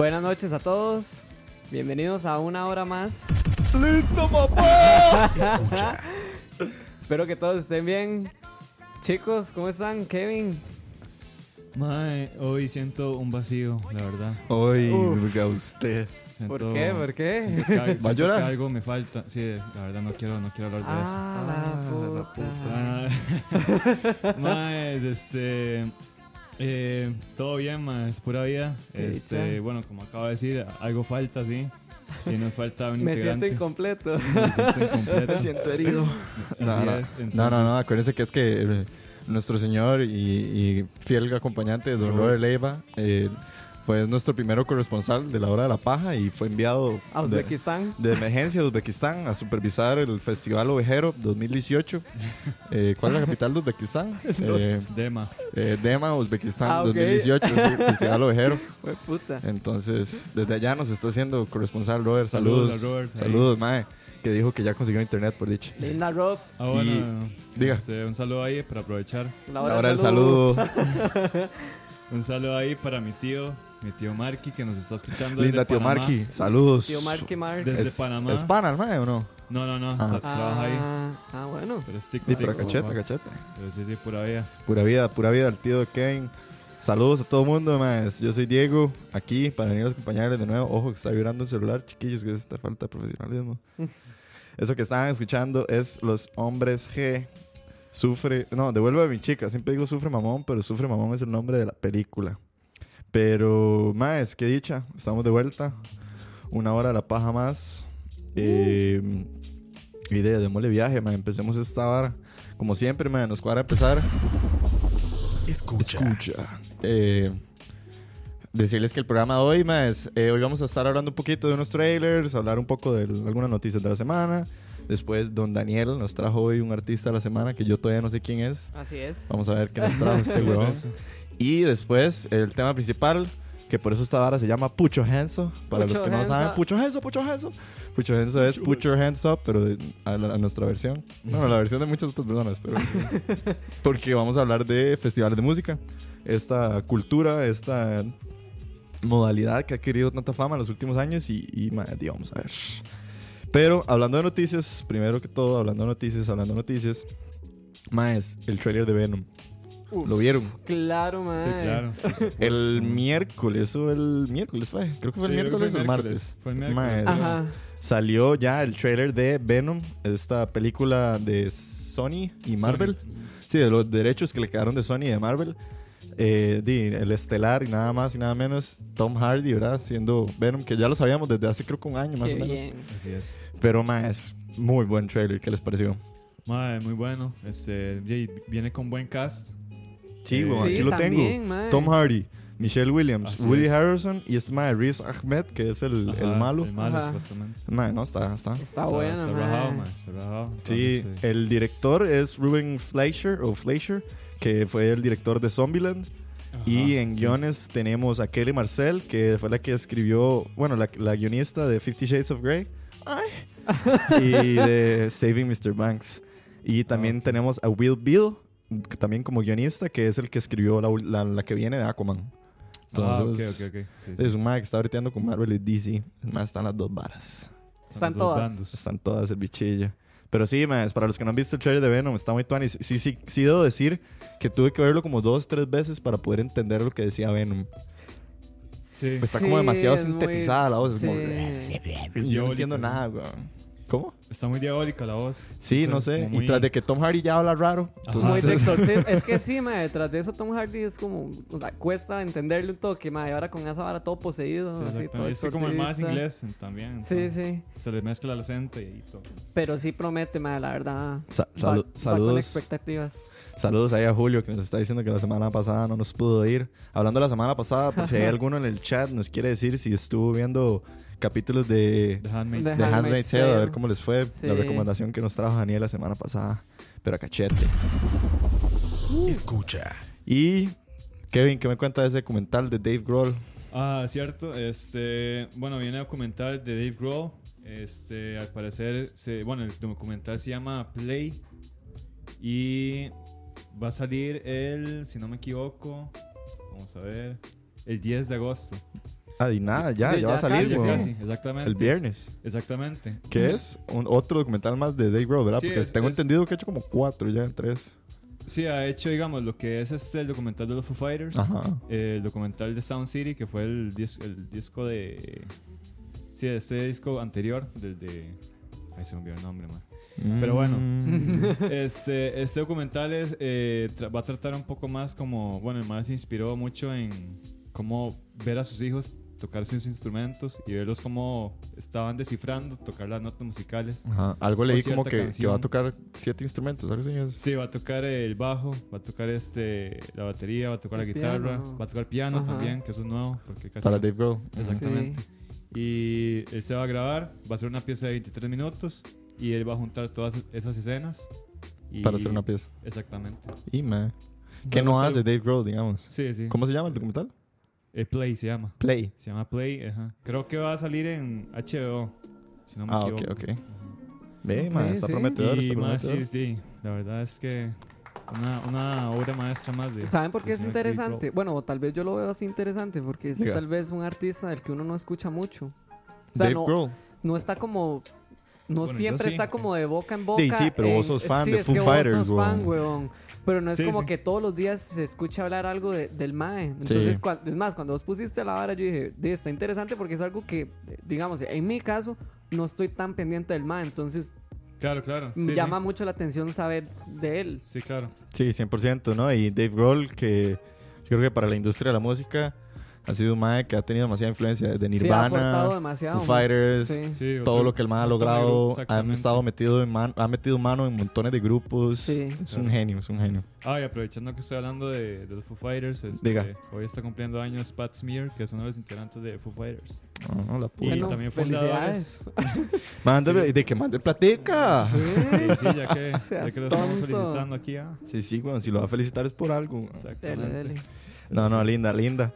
Buenas noches a todos. Bienvenidos a una hora más. Escucha. Espero que todos estén bien. Chicos, ¿cómo están? Kevin. Mae, hoy siento un vacío, la verdad. Hoy, a usted. Siento- ¿Por qué? ¿Por qué? que, siento a llorar? algo me falta. Sí, la verdad no quiero, no quiero hablar de eso. Ah, la puta. Ah, mae, este. Eh, todo bien, es pura vida. Este, bueno, como acabo de decir, algo falta, sí. Y nos falta un Me siento incompleto. Me siento incompleto. Me siento herido. No, Así no, es, no, no, no, acuérdense que es que eh, nuestro señor y, y fiel acompañante, don Robert Leiva, eh, fue nuestro primero corresponsal de la hora de la paja y fue enviado A de, Uzbekistán. de emergencia a Uzbekistán a supervisar el Festival Ovejero 2018. Eh, ¿Cuál es la capital de Uzbekistán? Eh, Dema. eh, Dema, Uzbekistán Ah, ok. 2018, sí, Festival Ovejero. Fue puta. Entonces, desde allá nos está haciendo corresponsal Robert. Saludos. Saludos Robert. Saludos, Mae. Que dijo que ya consiguió internet, por dicho. Linda Rob. Ah, bueno. Y- diga. este, un saludo ahí para aprovechar. La Ahora, hora del el saludo. Un saludo ahí para mi tío, mi tío Marky, que nos está escuchando. Linda desde tío Panamá. Marky. Saludos. Tío Marky Mark. Desde ¿Es, Panamá. ¿Es pana el Mae o no? No, no, no, Ah. trabaja ahí. Ah, ah, bueno. Pero es tico, Sí, pero tico, cacheta, papá. cacheta. Pero sí, sí, pura vida. Pura vida, pura vida al tío de Kane. Saludos a todo el mundo, más. Yo soy Diego, aquí para venir a acompañarles de nuevo. Ojo, que está vibrando un celular, chiquillos, que es esta falta de profesionalismo. Eso que estaban escuchando es Los Hombres G. Sufre, no, devuelve a mi chica. Siempre digo Sufre Mamón, pero Sufre Mamón es el nombre de la película. Pero, más, qué dicha. Estamos de vuelta. Una hora de la paja más. Eh, y de démosle viaje, man. Empecemos esta hora. Como siempre, man, nos cuadra empezar. Escucha. Escucha. Eh, decirles que el programa de hoy, más, eh, hoy vamos a estar hablando un poquito de unos trailers, hablar un poco de algunas noticias de la semana. Después, don Daniel nos trajo hoy un artista de la semana que yo todavía no sé quién es. Así es. Vamos a ver qué nos trajo este huevón. Eso. Y después, el tema principal, que por eso esta vara se llama Pucho Henso. Para Pucho los que no Henso. saben, Pucho Henso, Pucho Henso. Pucho Henso es Put Your Hands Up, pero de- a, la- a nuestra versión. No, a la versión de muchas otras personas, pero. porque vamos a hablar de festivales de música. Esta cultura, esta modalidad que ha adquirido tanta fama en los últimos años y, y ma, di, vamos a ver. Pero hablando de noticias, primero que todo, hablando de noticias, hablando de noticias, Más, el trailer de Venom. Uf. ¿Lo vieron? Claro, mae. Sí, claro. El miércoles o el miércoles fue. Creo que fue el Sí, miércoles o el martes. Fue el miércoles. Ajá. Salió ya el trailer de Venom, esta película de Sony y Marvel. Sí, de los derechos que le quedaron de Sony y de Marvel. Eh, el estelar y nada más y nada menos Tom Hardy, ¿verdad? Siendo Venom, que ya lo sabíamos desde hace creo que un año más Qué o menos. bien. Así es. Pero más, muy buen trailer, ¿qué les pareció? Mae, muy bueno. Este, viene con buen cast. Sí, Sí, bueno, aquí lo también, tengo. Tom Hardy, Michelle Williams, Así Woody es. Harrison y este mae Riz Ahmed, que es el, el malo. El malo, Ajá. supuestamente. Mae, no, está, está. Está bueno, Está mae. rajado, mae. Está rajado. Sí, Entonces, el director es Ruben Fleischer, o Fleischer, que fue el director de Zombieland. ajá, Y en sí. guiones tenemos a Kelly Marcel, que fue la que escribió, bueno, la, la guionista de Fifty Shades of Grey. Ay. y de Saving Mr. Banks. Y también tenemos a Will Bill, que también como guionista, que es el que escribió la, ul- la- la que viene de Aquaman. Ah, ok, Entonces, ok, ok. Sí, sí. es un mae que está breteando con Marvel y DC. Más están las dos varas. Están dos todas. bandos. Están todas el bichillo. Pero sí, más para los que no han visto el trailer de Venom, está muy tuanis. Sí, sí, sí debo decir que tuve que verlo como dos, tres veces para poder entender lo que decía Venom. Sí. Está como demasiado es muy- sintetizada la voz. es como- sí. Yo no entiendo sí. nada, weón. ¿Cómo? Está muy diabólica la voz. Sí, no sé. Y tras de que Tom Hardy ya habla raro. Muy Entonces, de exorcismo. Es que sí, mae, detrás de eso Tom Hardy es como, o sea, cuesta entenderle un toque, mae, ahora con esa vara todo poseído, Sí, así, todo exactamente. es que como el más inglés también. Sí, entonces, sí, Se le mezcla el acento y todo. pero sí promete, mae, la verdad. Sa- Va- salu- va con saludos. expectativas. Saludos ahí a Julio que nos está diciendo que la semana pasada no nos pudo ir. Hablando de la semana pasada, por si hay alguno en el chat, nos quiere decir si estuvo viendo capítulos de The Handmaid's Tale. A ver cómo les fue. La Sí. recomendación que nos trajo Daniel la semana pasada. Pero a cachete. Escucha. Y Kevin, ¿qué me cuenta de ese documental de Dave Grohl? Ah, cierto. Este, bueno, viene a documental de Dave Grohl. Este, al parecer, se, bueno, el documental se llama Play y va a salir el, si no me equivoco, vamos a ver, el 10 de agosto. Ah, y nada, ya, Sí, ya va a salir, casi, exactamente. El viernes. Exactamente. ¿Qué es? Un, otro documental más de Dave Grohl, ¿verdad? Sí, Porque es- tengo es- entendido que ha hecho como cuatro ya, tres. Sí, ha hecho, digamos, lo que es este, el documental de los Foo Fighters. Ajá. eh, el documental de Sound City, que fue el, dis- el disco de... Sí, este disco anterior, del de... Ahí se me olvidó el nombre, man. Pero bueno. Mm. Este, este documental es, eh, va a tratar un poco más como, bueno, el man se inspiró mucho en cómo ver a sus hijos tocar sus instrumentos y verlos cómo estaban descifrando, tocar las notas musicales. Ajá. Algo leí como que, que va a tocar siete instrumentos, algo así. Sí, va a tocar el bajo, va a tocar este, la batería, va a tocar la El guitarra, piano. va a tocar piano Ajá. también, que eso es nuevo. Porque casi Para no- Dave Grohl. Exactamente. Y él se va a grabar, va a ser una pieza de 23 minutos y él va a juntar todas esas escenas. y- Para hacer una pieza. Exactamente. Y, man. ¿Qué no hace Dave Grohl, digamos? Sí, sí. ¿Cómo se llama el documental? Eh, Play se llama. Play. Se llama Play, ajá. Creo que va a salir en HBO, si no me Ah, ok, equivoco. ok. Ve, Ok, man, está sí. prometedor. Y está más, prometedor. sí, sí. La verdad es que una, una obra maestra más de... ¿Saben por qué es interesante? Grohl. Bueno, o tal vez yo lo veo así interesante porque es Diga. tal vez un artista del que uno no escucha mucho. O sea, Dave no, Grohl. no está como. No Bueno, siempre sí. está como de boca en boca. Sí, sí, pero vos sos fan sí, de es Foo que Fighters, Vos sos fan, weón. Pero no es Sí, como sí. que todos los días se escucha hablar algo de- del Mae. Entonces, Sí. cuan- es más, cuando vos pusiste la vara, yo dije, "Di, está interesante porque es algo que, eh, digamos, en mi caso, no estoy tan pendiente del Mae. Entonces, Claro, claro. Sí, llama sí. mucho la atención saber de él. Sí, claro. Sí, 100%, ¿no? Y Dave Grohl, que yo creo que para la industria de la música ha sido un mae que ha tenido demasiada influencia desde Sí, ha Nirvana, demasiado. Foo. Fighters, Sí. Sí, todo otro- lo que el mae ha logrado. grupo, exactamente. estado metido en man- ha metido mano en montones de grupos. Sí. Es un Claro. genio, es un genio. Ah, y aprovechando que estoy hablando de, de los Foo Fighters, este, Diga. hoy está cumpliendo años Pat Smear, que es uno de los integrantes de Foo Fighters. Ah, no, la puta. Y Bueno, también felicidades. Mándame, de que mande platica. Sí, sí, ya que, ya que lo estamos felicitando aquí. ah. Sí, sí, bueno, si lo va a felicitar es por algo. Dele, Exactamente. dele. No, no, linda, linda.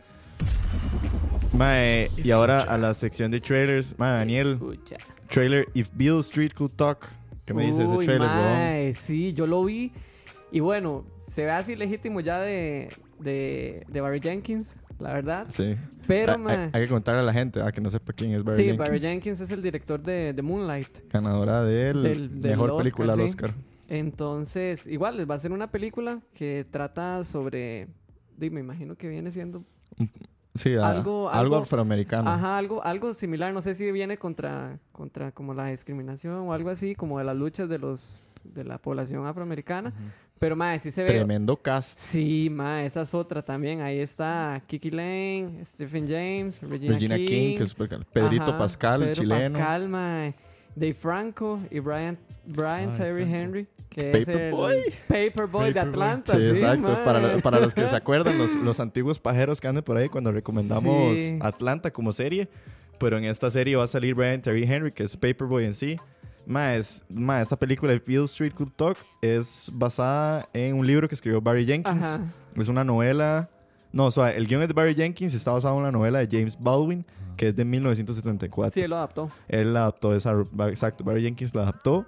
Mae, y ahora a la sección de trailers. Mae, Daniel, Escucha. trailer If Bill Street Could Talk. ¿Qué me dice de ese Uy, trailer, bro? mae, Sí, yo lo vi. Y bueno, se ve así legítimo ya de, de, de Barry Jenkins, la verdad. Sí. Pero, Ah, mae. hay, hay que contarle a la gente ah, que no sepa quién es Barry sí, Jenkins. Barry Jenkins es el director de, de Moonlight. Ganadora del, Del- del mejor Oscar, película al sí. Oscar. Entonces, igual les va a hacer una película que trata sobre. me imagino que viene siendo. Sí, a- Algo- algo, algo- afroamericano. Ajá, algo, algo similar. No sé si viene contra, contra como la discriminación o algo así, como de las luchas de los de la población afroamericana. Pero mae, sí se ve. Tremendo cast. Sí, mae, esa es otra también. Ahí está Kiki Lane, Stephen James, Regina, Regina King, King, que es super Pedrito Ajá, Pascal, el Pedro chileno. Pascal, mae. Dave Franco y Brian, Brian Ay, Terry Franco. Henry, que es el Paperboy. Paperboy de. Atlanta. Sí, Sí, exacto. Para, lo- para los que se acuerdan, los, los antiguos pajeros que andan por ahí cuando recomendamos Sí. Atlanta como serie. Pero en esta serie va a salir Brian Terry Henry, que es Paperboy en sí. Más, más esta película de Field Street Could Talk es basada en un libro que escribió Barry Jenkins. Ajá. Es una novela. No, o sea, el guion es de Barry Jenkins y está basado en una novela de James Baldwin, que es de 1974. Sí, él lo adaptó. Él la adaptó esa. Exacto, Barry Jenkins la adaptó.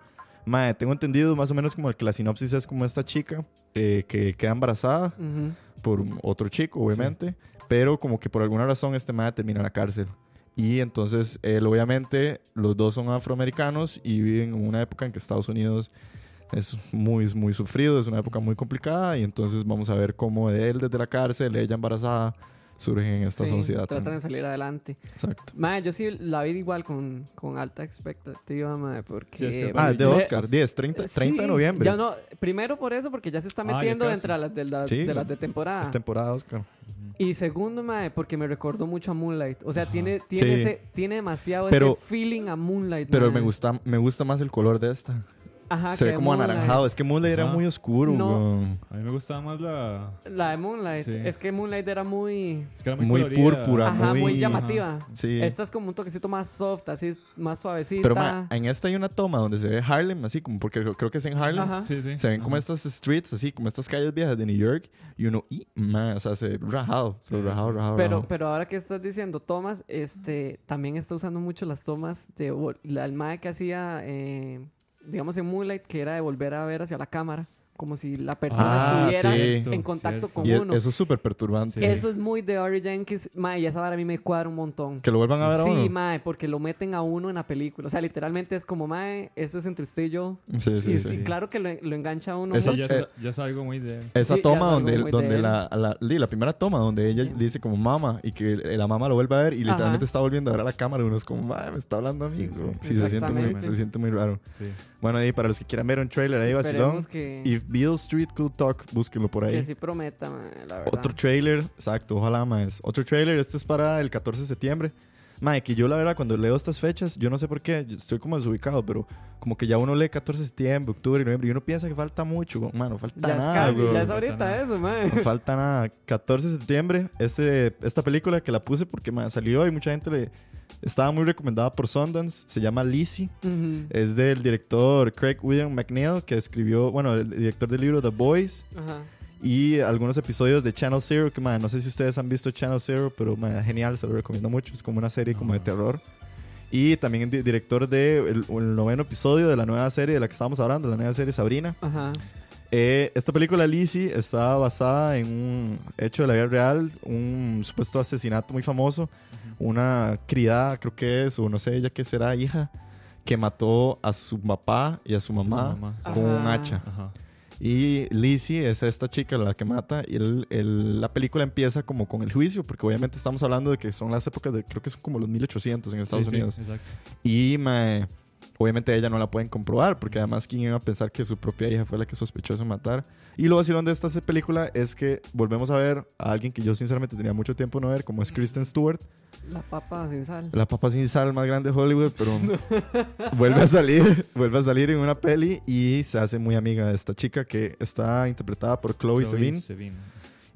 Mae, tengo entendido más o menos como que la sinopsis es como esta chica eh, que queda embarazada Ujú. por un- otro chico, obviamente, pero como que por alguna razón este mae termina en la cárcel. Y entonces él, obviamente, los dos son afroamericanos y viven en una época en que Estados Unidos es muy, muy sufrido, es una época muy complicada y entonces vamos a ver cómo él desde la cárcel, ella embarazada, surgen en esta Sí, sociedad. Tratan también. de salir adelante. Exacto. Mae, yo sí la vi igual con, con alta expectativa, mae, porque... Sí, es que- Ah, es de Oscar, 10, 30, 30 de Sí, noviembre. Ya no, primero por eso, porque ya se está Ah, metiendo casi. entre las de, la- Sí, de las de temporada. Es temporada Oscar. Y segundo, mae, porque me recordó mucho a Moonlight. O sea, tiene, tiene, Sí. ese, tiene demasiado Pero- ese feeling a Moonlight. Pero mae. me gusta, me gusta más el color de esta. Ajá, Se ve como Moonlight. anaranjado. Es que Moonlight era muy oscuro, No. weón. A mí me gustaba más la. La de Moonlight. Sí. Es que Moonlight era muy... Es que era muy, Muy colorida. púrpura. Ajá, muy, muy- llamativa. Sí. Esta es como un toquecito más soft, así es más suavecita. Pero ma, en esta hay una toma donde se ve Harlem, así como, porque creo, que es en Harlem. Ajá. Sí, sí. Se ven como estas streets, así como estas calles viejas de New York. Y uno, y, ma, o sea, se ve rajado. Sí, pero rajado, sí. rajado. Pero, rajado. pero ahora que estás diciendo tomas, este, también está usando mucho las tomas de la el mae que hacía, eh, digamos en Moonlight, que era de volver a ver hacia la cámara, como si la persona Ah, estuviera sí. en contacto Cierto. con Y e- uno. eso es súper perturbante. Sí. Eso es muy de Ari Jenkins, mae, y esa vara a mí me cuadra un montón. Que lo vuelvan a ver a Sí, uno. mae, porque lo meten a uno en la película. O sea, literalmente es como, mae, eso es entre usted y yo. Sí, sí, y, sí. y claro que lo, lo engancha a uno Esa- Sí, mucho. ya, eh, es, ya es algo muy de. Esa Sí, ya toma donde, donde la, la, la primera toma donde ella dice como mamá y que la mamá lo vuelve a ver y literalmente Ajá. está volviendo a ver a la cámara y uno es como, "Ma, me está hablando a mí. Sí, güey". sí. Sí, se, siente muy, se siente muy raro. Sí. Bueno, y para los que quieran ver un trailer ahí, vacilón. Que, If Beale Street Could Talk, búsquenlo por que ahí. sí prometa, la verdad. Otro trailer, exacto, ojalá más. Otro trailer, este es para el 14 de septiembre. Mae, que yo la verdad cuando leo estas fechas, yo no sé por qué, estoy como desubicado, pero como que ya uno lee 14 de septiembre, octubre y noviembre y uno piensa que falta mucho, mano, falta ya es nada, casi, bro. ya es Falta ahorita nada. eso, mae. No falta nada. 14 de septiembre, este, esta película que la puse porque mae, salió y mucha gente le estaba muy recomendada por Sundance, se llama Lizzie. Es del director Craig William McNeil, que escribió, bueno, el director del libro The Boys Ajá. Y algunos episodios de Channel Zero, que man, no sé si ustedes han visto Channel Zero, pero man, genial, se lo recomiendo mucho, es como una serie como de terror. Y también el di- director del de el, noveno episodio de la nueva serie de la que estábamos hablando, la nueva serie Sabrina. Ajá. Eh, esta película Lizzie está basada en un hecho de la vida real, un supuesto asesinato muy famoso, una criada, creo que es, o no sé ella qué será, hija, que mató a su papá y a su mamá, Su mamá, sí. con un Ajá. hacha. Ajá. Y Lizzie es esta chica la que mata y el- el- la película empieza como con el juicio, porque obviamente estamos hablando de que son las épocas de, creo que son como los 1800 en Estados Sí, sí, Unidos. exacto. Y mae, obviamente ella no la pueden comprobar, porque además quién iba a pensar que su propia hija fue la que sospechó de matar. Y lo vacilón de esta película es que volvemos a ver a alguien que yo sinceramente tenía mucho tiempo no ver, como es Kristen Stewart, La papa sin sal. la papa sin sal más grande de Hollywood, pero vuelve a salir, vuelve a salir en una peli y se hace muy amiga de esta chica que está interpretada por Chloe, Chloe Sevigny.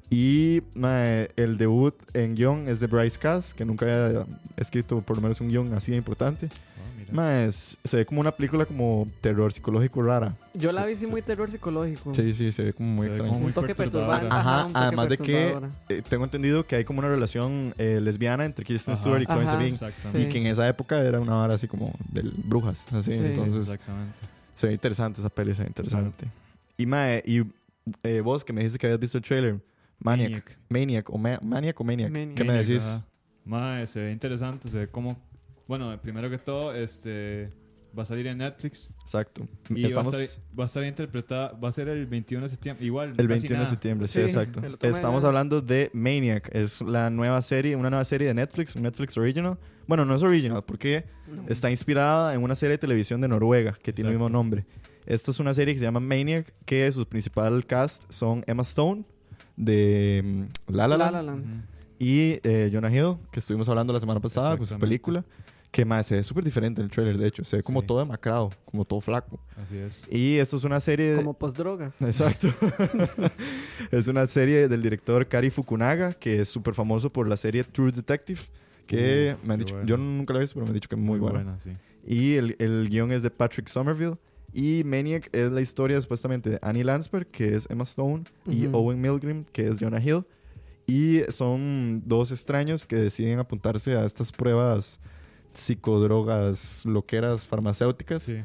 Y mae, el debut en guion es de Bryce Cass, que nunca había escrito por lo menos un guion así de importante. Ah, es- se ve como una película como terror psicológico rara. Yo la vi sí sí. muy terror psicológico. Sí, sí, se ve como muy Se extraño. como muy un toque perturbante. Ajá, un toque además de que eh, tengo entendido que hay como una relación eh, lesbiana entre Kristen Ajá. Stewart y Chloe. Sevigny. Y que en esa época era una vara así como de brujas. Así, Sí. entonces Exactamente. se ve interesante esa peli, se ve interesante. Y mae, y eh, vos que me dijiste que habías visto el trailer, Maniac. Maniac. Maniac o, Ma- Maniac o Maniac. Maniac. ¿Qué me decís? Mae, se ve interesante, se ve como... Bueno, primero que todo, este... Va a salir en Netflix. Exacto. Y Estamos va, a estar, va a estar interpretada. Va a ser el 21 de septiembre. Igual. el casi 21 de nada. septiembre, sí, Sí, exacto. Estamos hablando de Maniac. Es la nueva serie, una nueva serie de Netflix, un Netflix original. Bueno, no es original porque No. está inspirada en una serie de televisión de Noruega que tiene el mismo nombre. Esta es una serie que se llama Maniac, que su principal cast son Emma Stone de mm, La La La Land La Land. Ujú. Y eh, Jonah Hill, que estuvimos hablando la semana pasada con su película, que más se ve súper diferente en el trailer, de hecho, se ve como Sí. todo demacrado, como todo flaco. Así es. Y esto es una serie... Como postdrogas. Exacto. es una serie del director Kari Fukunaga, que es súper famoso por la serie True Detective, que Uf, me han dicho, buena. yo nunca la he visto, pero me han dicho que es muy, buena. sí. Y el, el guion es de Patrick Somerville. Y Maniac es la historia supuestamente de Annie Lansberg, que es Emma Stone, y Ujú. Owen Milgrim, que es Jonah Hill. Y son dos extraños que deciden apuntarse a estas pruebas psicodrogas, loqueras farmacéuticas, Sí.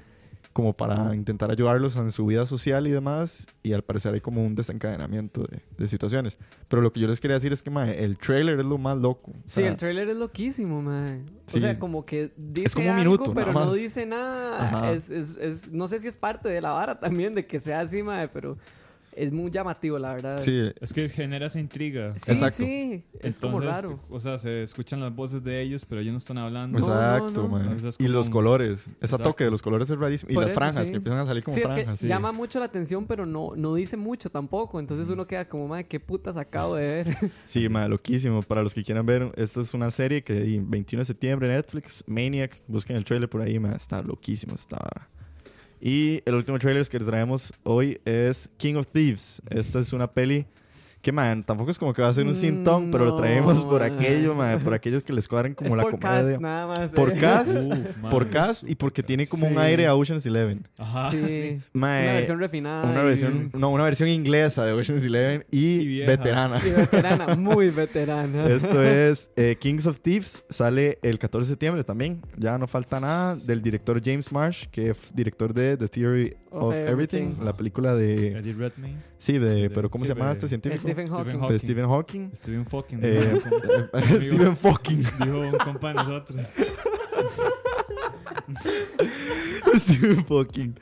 como para intentar ayudarlos en su vida social y demás. Y al parecer hay como un desencadenamiento de, de situaciones. Pero lo que yo les quería decir es que, mae, el trailer es lo más loco. O Sí, el trailer es loquísimo, man. Sí. O sea, como que dice como un algo, minuto, pero no dice nada. Es, es, es- no sé si es parte de la vara también de que sea así, mae, pero es muy llamativo, la verdad. sí, Es que genera esa intriga. Sí, Exacto. sí, es como raro. O sea, se escuchan las voces de ellos, pero ellos no están hablando. No, Exacto, no. Entonces es Y los un- colores. Ese Exacto. toque de los colores es rarísimo. Y Por las eso, franjas sí. que empiezan a salir como Sí, es franjas. que sí. llama mucho la atención, pero no, no dice mucho tampoco. Entonces uno queda como, madre, qué putas acabo de ver. Sí, mae, loquísimo. Para los que quieran ver, esto es una serie que el 21 de septiembre Netflix, Maniac. Busquen el trailer por ahí, mae, está loquísimo. Está. Y el último trailer que les traemos hoy es King of Thieves. Esta es una peli que, man, tampoco es como que va a ser un Mm, sintón, pero lo traemos por aquello, por aquellos que les cuadran como es la por comedia. cast nada más. Por eh. cast, Uf, man, por cast y porque tiene como un aire a Ocean's Eleven. Ajá. Sí. Una versión refinada. una y- versión, no, una versión inglesa de Ocean's Eleven y, veterana. y veterana, muy veterana. Esto es eh, Kings of Thieves, sale el 14 de septiembre también. Ya no falta nada del director James Marsh, que es director de The Theory Of of, Everything, Everything. la película de... Eddie Redmayne. Sí, de... de- pero ¿cómo sí, se llama de- este científico? Stephen Hawking. Hawking. De Stephen Hawking. Stephen Fucking. Eh, dijo, Stephen Hawking. dijo un compa de nosotros. Stephen Hawking.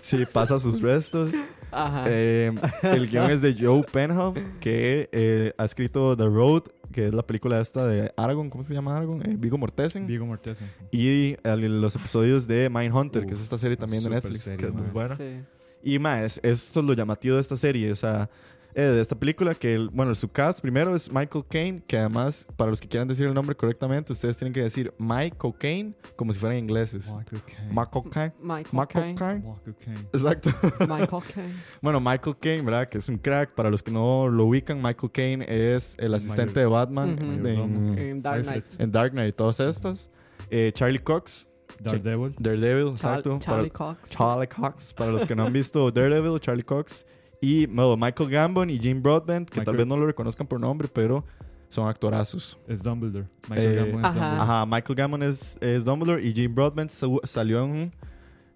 Sí, pasa sus restos. Ajá. Eh, el guion es de Joe Penhall, que eh, ha escrito The Road, que es la película esta de Aragorn. ¿Cómo se llama Aragorn? Eh, Vigo Mortensen. Vigo Mortensen. Y el- los episodios de Mindhunter, que es esta serie también de Netflix, serie, que es muy buena. Sí. Y más, esto es lo llamativo de esta serie, o sea, eh, de esta película, que el, bueno, el subcast primero es Michael Caine, que además, para los que quieran decir el nombre correctamente, ustedes tienen que decir Michael Caine como si fueran ingleses. Michael Caine. Michael Caine. Michael Michael Caine. Caine. Michael Caine. Exacto. Michael Caine. Bueno, Michael Caine, ¿verdad? Que es un crack. Para los que no lo ubican, Michael Caine es el asistente de Batman Ujú. de- en, En Dark Knight. En Dark Knight y todas estas. Eh, Charlie Cox, Daredevil. Daredevil, Char- exacto. para- Charlie Cox. Charlie Cox, para los que no han visto Daredevil, Charlie Cox. Y bueno, Michael Gambon y Jim Broadbent, que tal vez no lo reconozcan por nombre, pero son actorazos. Es Dumbledore. Michael Eh, Gambon es Ajá. Dumbledore. Ajá, Michael Gambon es, es Dumbledore y Jim Broadbent sa- salió en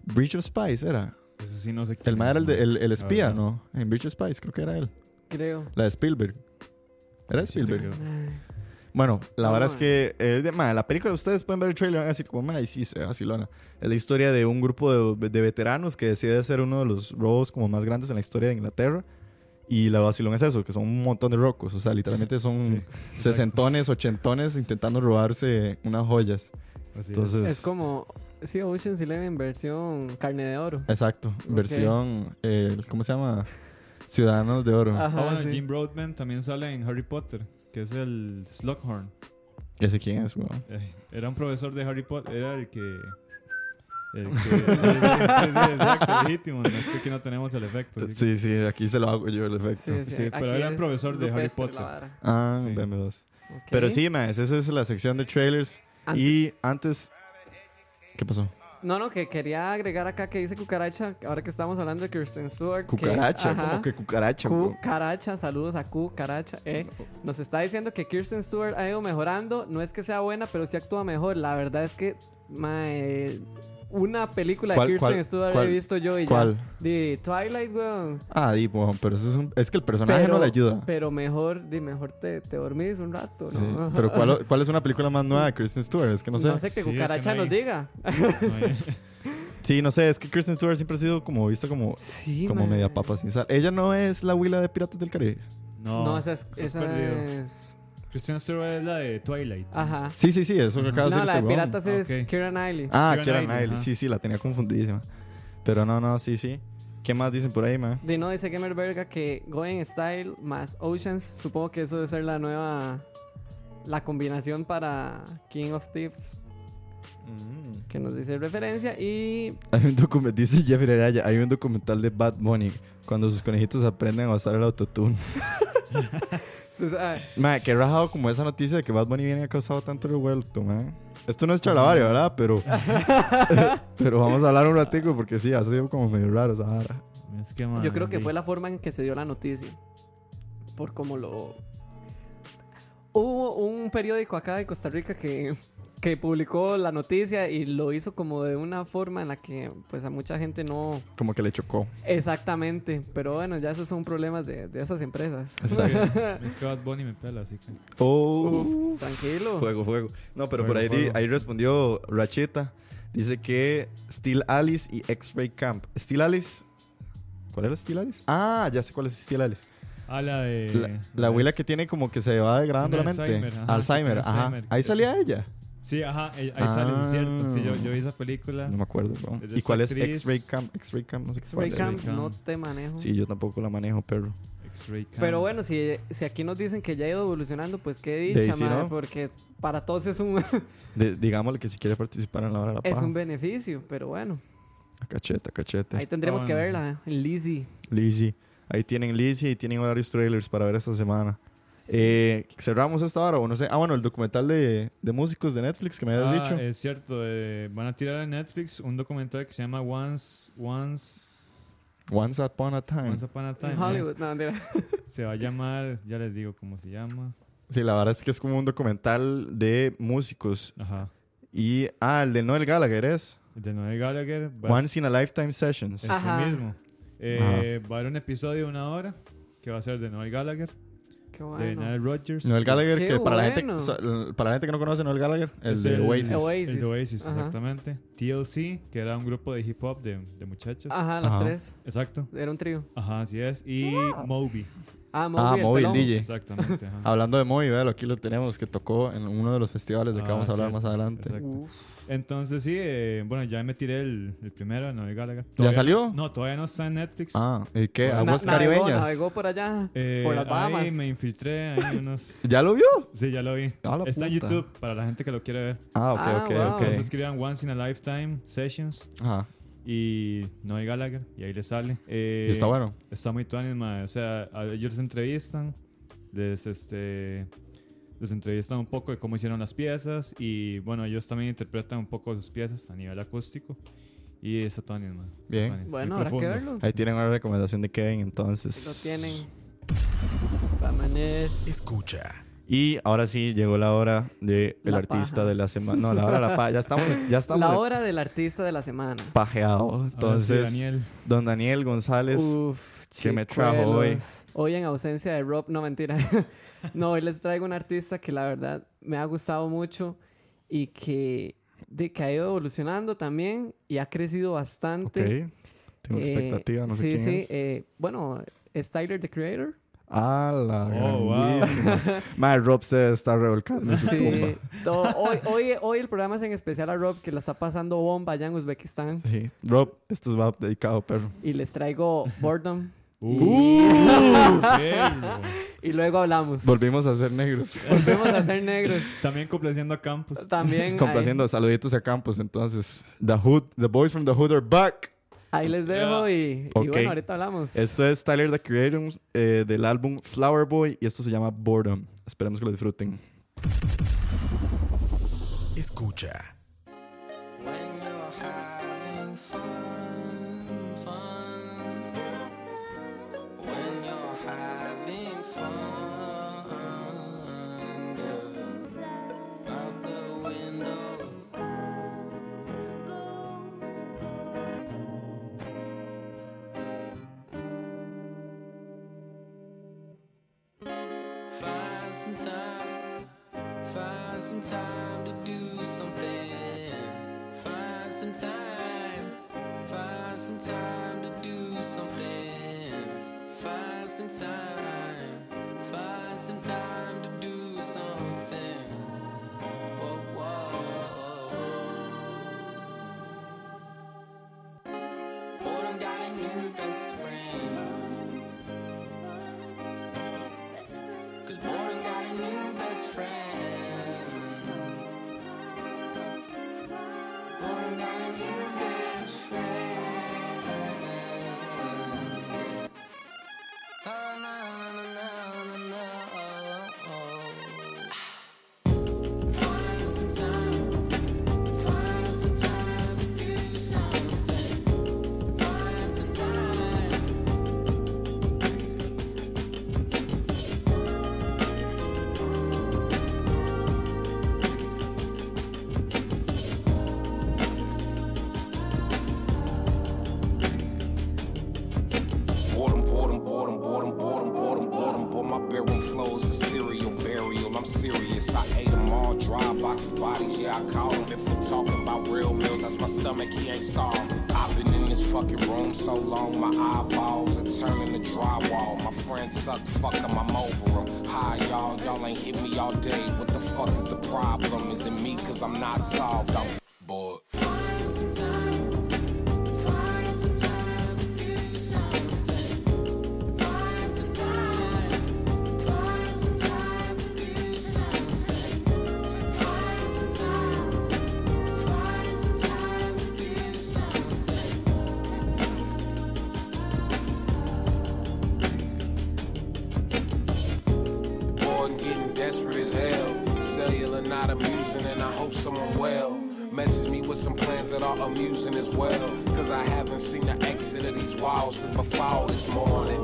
Breach of Spies, ¿era? Eso sí, no sé El es, era el, de- el, espía. ¿no? En Breach of Spies, creo que era él. Creo. La de Spielberg. Era Sí, Spielberg. creo. Bueno, la No, verdad es mae. que eh, de- mae, la película, ustedes pueden ver el trailer y van a decir como, mae, sí, se vacilona. Es la historia de un grupo de, de veteranos que decide hacer uno de los robos como más grandes en la historia de Inglaterra. Y la vacilón es eso, que son un montón de rocos. O sea, literalmente son Sí, sesentones, ochentones intentando robarse unas joyas. Así es. Entonces- Es como, sí, Ocean's Eleven versión carne de oro. Exacto. Versión, eh, ¿cómo se llama? Ciudadanos de Oro. Ajá, Ah, bueno, sí. Jim Broadbent también sale en Harry Potter, que es el Slughorn. ¿Ese quién es, weón? Eh, era un profesor de Harry Potter, era el que... El que sí, sí, sí, exacto, legítimo. No es que aquí no tenemos el efecto. Sí, sí, aquí se lo hago yo el efecto. Sí, pero aquí era es profesor de Harry Potter. Ah, Sí. BM2. Ok. Pero sí, más, esa es la sección de trailers. Ante- Y antes. ¿Qué pasó? No, no, que quería agregar acá que dice cucaracha, ahora que estamos hablando de Kirsten Stewart. que- Cucaracha, como que cucaracha. Cucaracha, saludos a Cucaracha. Eh. Nos está diciendo que Kirsten Stewart ha ido mejorando. No es que sea buena, pero sí actúa mejor. La verdad es que mae, una película de ¿Cuál- Kirsten Stewart he visto yo y ¿Cuál? ya. De Twilight, weón. Ah, di, weón, pero eso es, un- es que el personaje no le ayuda. Pero mejor, di, mejor te, te dormís un rato, ¿no? Sí. Pero ¿cuál, ¿cuál es una película más nueva de Kristen Stewart? Es que no sé. No sé, que Sí, es que Cucaracha no nos diga. No Sí, no sé, es que Kristen Stewart siempre ha sido como vista como, Sí, como media papa sin sal. Ella no es la huila de Piratas del Caribe. No, No, esa es. Esa perdido. es... Christian Stewart es la de Twilight. Ajá. Sí, sí, sí, eso que acaba de No, decir la este de weón. piratas es Ok. Keira Knightley. Ah, Keira Knightley. Sí, sí, la tenía confundidísima. Pero no, no, sí, sí. ¿Qué más dicen por ahí, man? De no dice Gamer Verga que Going Style más Oceans. Supongo que eso debe ser la nueva. La combinación para King of Thieves. Que nos dice referencia. Y. Hay un documental, dice Jeffrey Araya, hay un documental de Bad Bunny cuando sus conejitos aprenden a usar el autotune. se sabe. Man, qué rajado como esa noticia de que Bad Bunny viene ha causado tanto revuelto, man. Esto no es charlavario, ¿verdad? Pero, pero vamos a hablar un ratico porque sí, ha sido como medio raro esa vara. Es que, man, Yo creo que sí. fue la forma en que se dio la noticia. Por como lo. Hubo un periódico acá de Costa Rica que, que publicó la noticia y lo hizo como de una forma en la que pues a mucha gente no Como que le chocó. exactamente. Pero bueno, ya esos son problemas de, de esas empresas. Es que, es que Bad Bunny me pela, así que. Oh, Uf, tranquilo. fuego, fuego. No, pero por Fuego, ahí, di- fuego. ahí respondió Racheta. Dice que Steel Alice y X-Ray Camp. Steel Alice. ¿Cuál era Steel Alice? Ah, ya sé cuál es Steel Alice. Ah, la de. La, la abuela que tiene como que se va degradando la mente. Alzheimer, ajá, Alzheimer, ajá. Alzheimer. Ahí salía ella. Sí, ajá, ahí ahí sale, Ah. es cierto. Sí, yo, yo vi esa película. No me acuerdo, bro. Es ¿Y cuál es actriz. X-Ray Camp? X-Ray Camp, no sé cuál Ray es. Camp, Camp. no te manejo. Sí, yo tampoco la manejo, perro. X-Ray Cam. Pero bueno, si, si aquí nos dicen que ya ha ido evolucionando, pues qué dicha, mae, ¿no? porque para todos es un, De- digámosle que si quiere participar en la hora de la es paja. un beneficio, pero bueno, Cachete, cachete. ahí tendremos Ah, que bueno. verla, eh, Lizzie. Lizzie. Ahí tienen Lizzie y tienen varios trailers para ver esta semana. Eh, cerramos esta hora o no sé. Ah, bueno, el documental de, de músicos de Netflix que me habías Ah, dicho. Es cierto, eh, van a tirar a Netflix un documental que se llama Once. Once. Once Upon a Time. Once Upon a Time. En eh. Hollywood, no, mentira. Se va a llamar, ya les digo cómo se llama. Sí, la verdad es que es como un documental de músicos. Ajá. Y, ah, el de Noel Gallagher es. El de Noel Gallagher. Once in a Lifetime Sessions. Es Ajá. el mismo. Eh, va a haber un episodio de una hora que va a ser de Noel Gallagher, Qué de bueno. Nile Rodgers. Noel Gallagher, Qué que para, la gente, para la gente que no conoce Noel Gallagher, el Es de Oasis. Oasis. El de Oasis, Ajá. exactamente. TLC, que era un grupo de hip hop de, de muchachos. Ajá, las Ajá. tres. Exacto. Era un trío. Ajá, así es. Y Moby. Ah, Moby, Ah, el Moby, el. DJ. Exactamente. Ajá. Hablando de Moby, véalo, aquí lo tenemos, que tocó en uno de los festivales de que Ah, vamos a hablar cierto, más adelante. Entonces sí, eh, bueno, ya me tiré el, el primero Noel Gallagher. ¿Ya salió? No, todavía no está en Netflix. Ah, ¿y qué? ¿Aguas Na- navegó, caribeñas? navegó por allá, Eh, por las ahí Bahamas. me infiltré ahí unos... ¿Ya lo vio? Sí, ya lo vi. Ah, Está en. YouTube para la gente que lo quiere ver. Ah, ok, Ah, ok, wow. ok. Entonces escriban Once in a Lifetime Sessions Ajá. Y Noel Gallagher y ahí le sale. Eh, Y está bueno. Está muy tuanis. O sea, a ellos les entrevistan, les, este, les entrevistan un poco de cómo hicieron las piezas y, bueno, ellos también interpretan un poco sus piezas a nivel acústico y está tuanis, Bien. tuanis, muy Bueno, habrá que verlo. Ahí tienen una recomendación de Kevin, Ahí entonces. lo tienen. Vámonos. Escucha. Y ahora sí llegó la hora de el La artista paja. de la semana. No, la hora de la paja. Ya estamos, ya estamos La de- hora del artista de la semana. pajeado. Ahora sí, Entonces, Daniel. don Daniel González. Uf, ¿qué me trajo hoy? Hoy en ausencia de Rob, no mentira. no, hoy les traigo un artista que la verdad me ha gustado mucho y que, de, que ha ido evolucionando también y ha crecido ok. bastante. Tengo Eh, expectativa, no sé sí, quién sí, es. eh, bueno, es Tyler, the Creator. Ah, la Oh, wow. grandísima. Madre, Rob se está revolcando en su Sí, tumba. hoy, hoy, hoy el programa es en especial a Rob, que la está pasando bomba allá en Uzbekistán. Sí. Rob, esto va dedicado, perro. Y les traigo Boredom. Uh. Y luego hablamos. Volvimos a ser negros. Volvemos a ser negros. También complaciendo a Campos. También. Complaciendo, saluditos a Campos. Entonces, The Hood, The Boys from the Hood are back. Ahí, les dejo y, bueno, ahorita hablamos. Esto es Tyler the Creator eh, del álbum Flower Boy y esto se llama Boredom. Esperemos que lo disfruten. Escucha. Some time. Find some time to do something. Find some time. Find some time to do something. Find some time. Find some time not solved. Seen the exit of these walls since before this morning.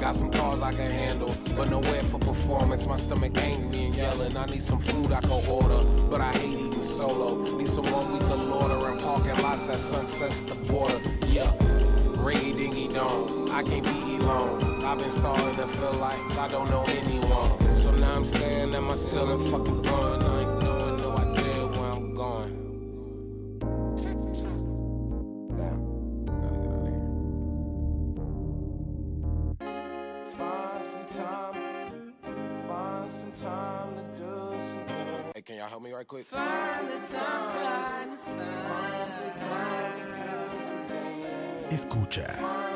Got some cars I can handle, but nowhere for performance. My stomach angry and yelling. I need some food I can order, but I hate eating solo. Need someone we can order in parking lots at sunsets at the border. Yeah, ringy dingy dong. I can't be alone. I've been starting to feel like I don't know anyone. So now I'm staring at my ceiling, fucking going. Escucha.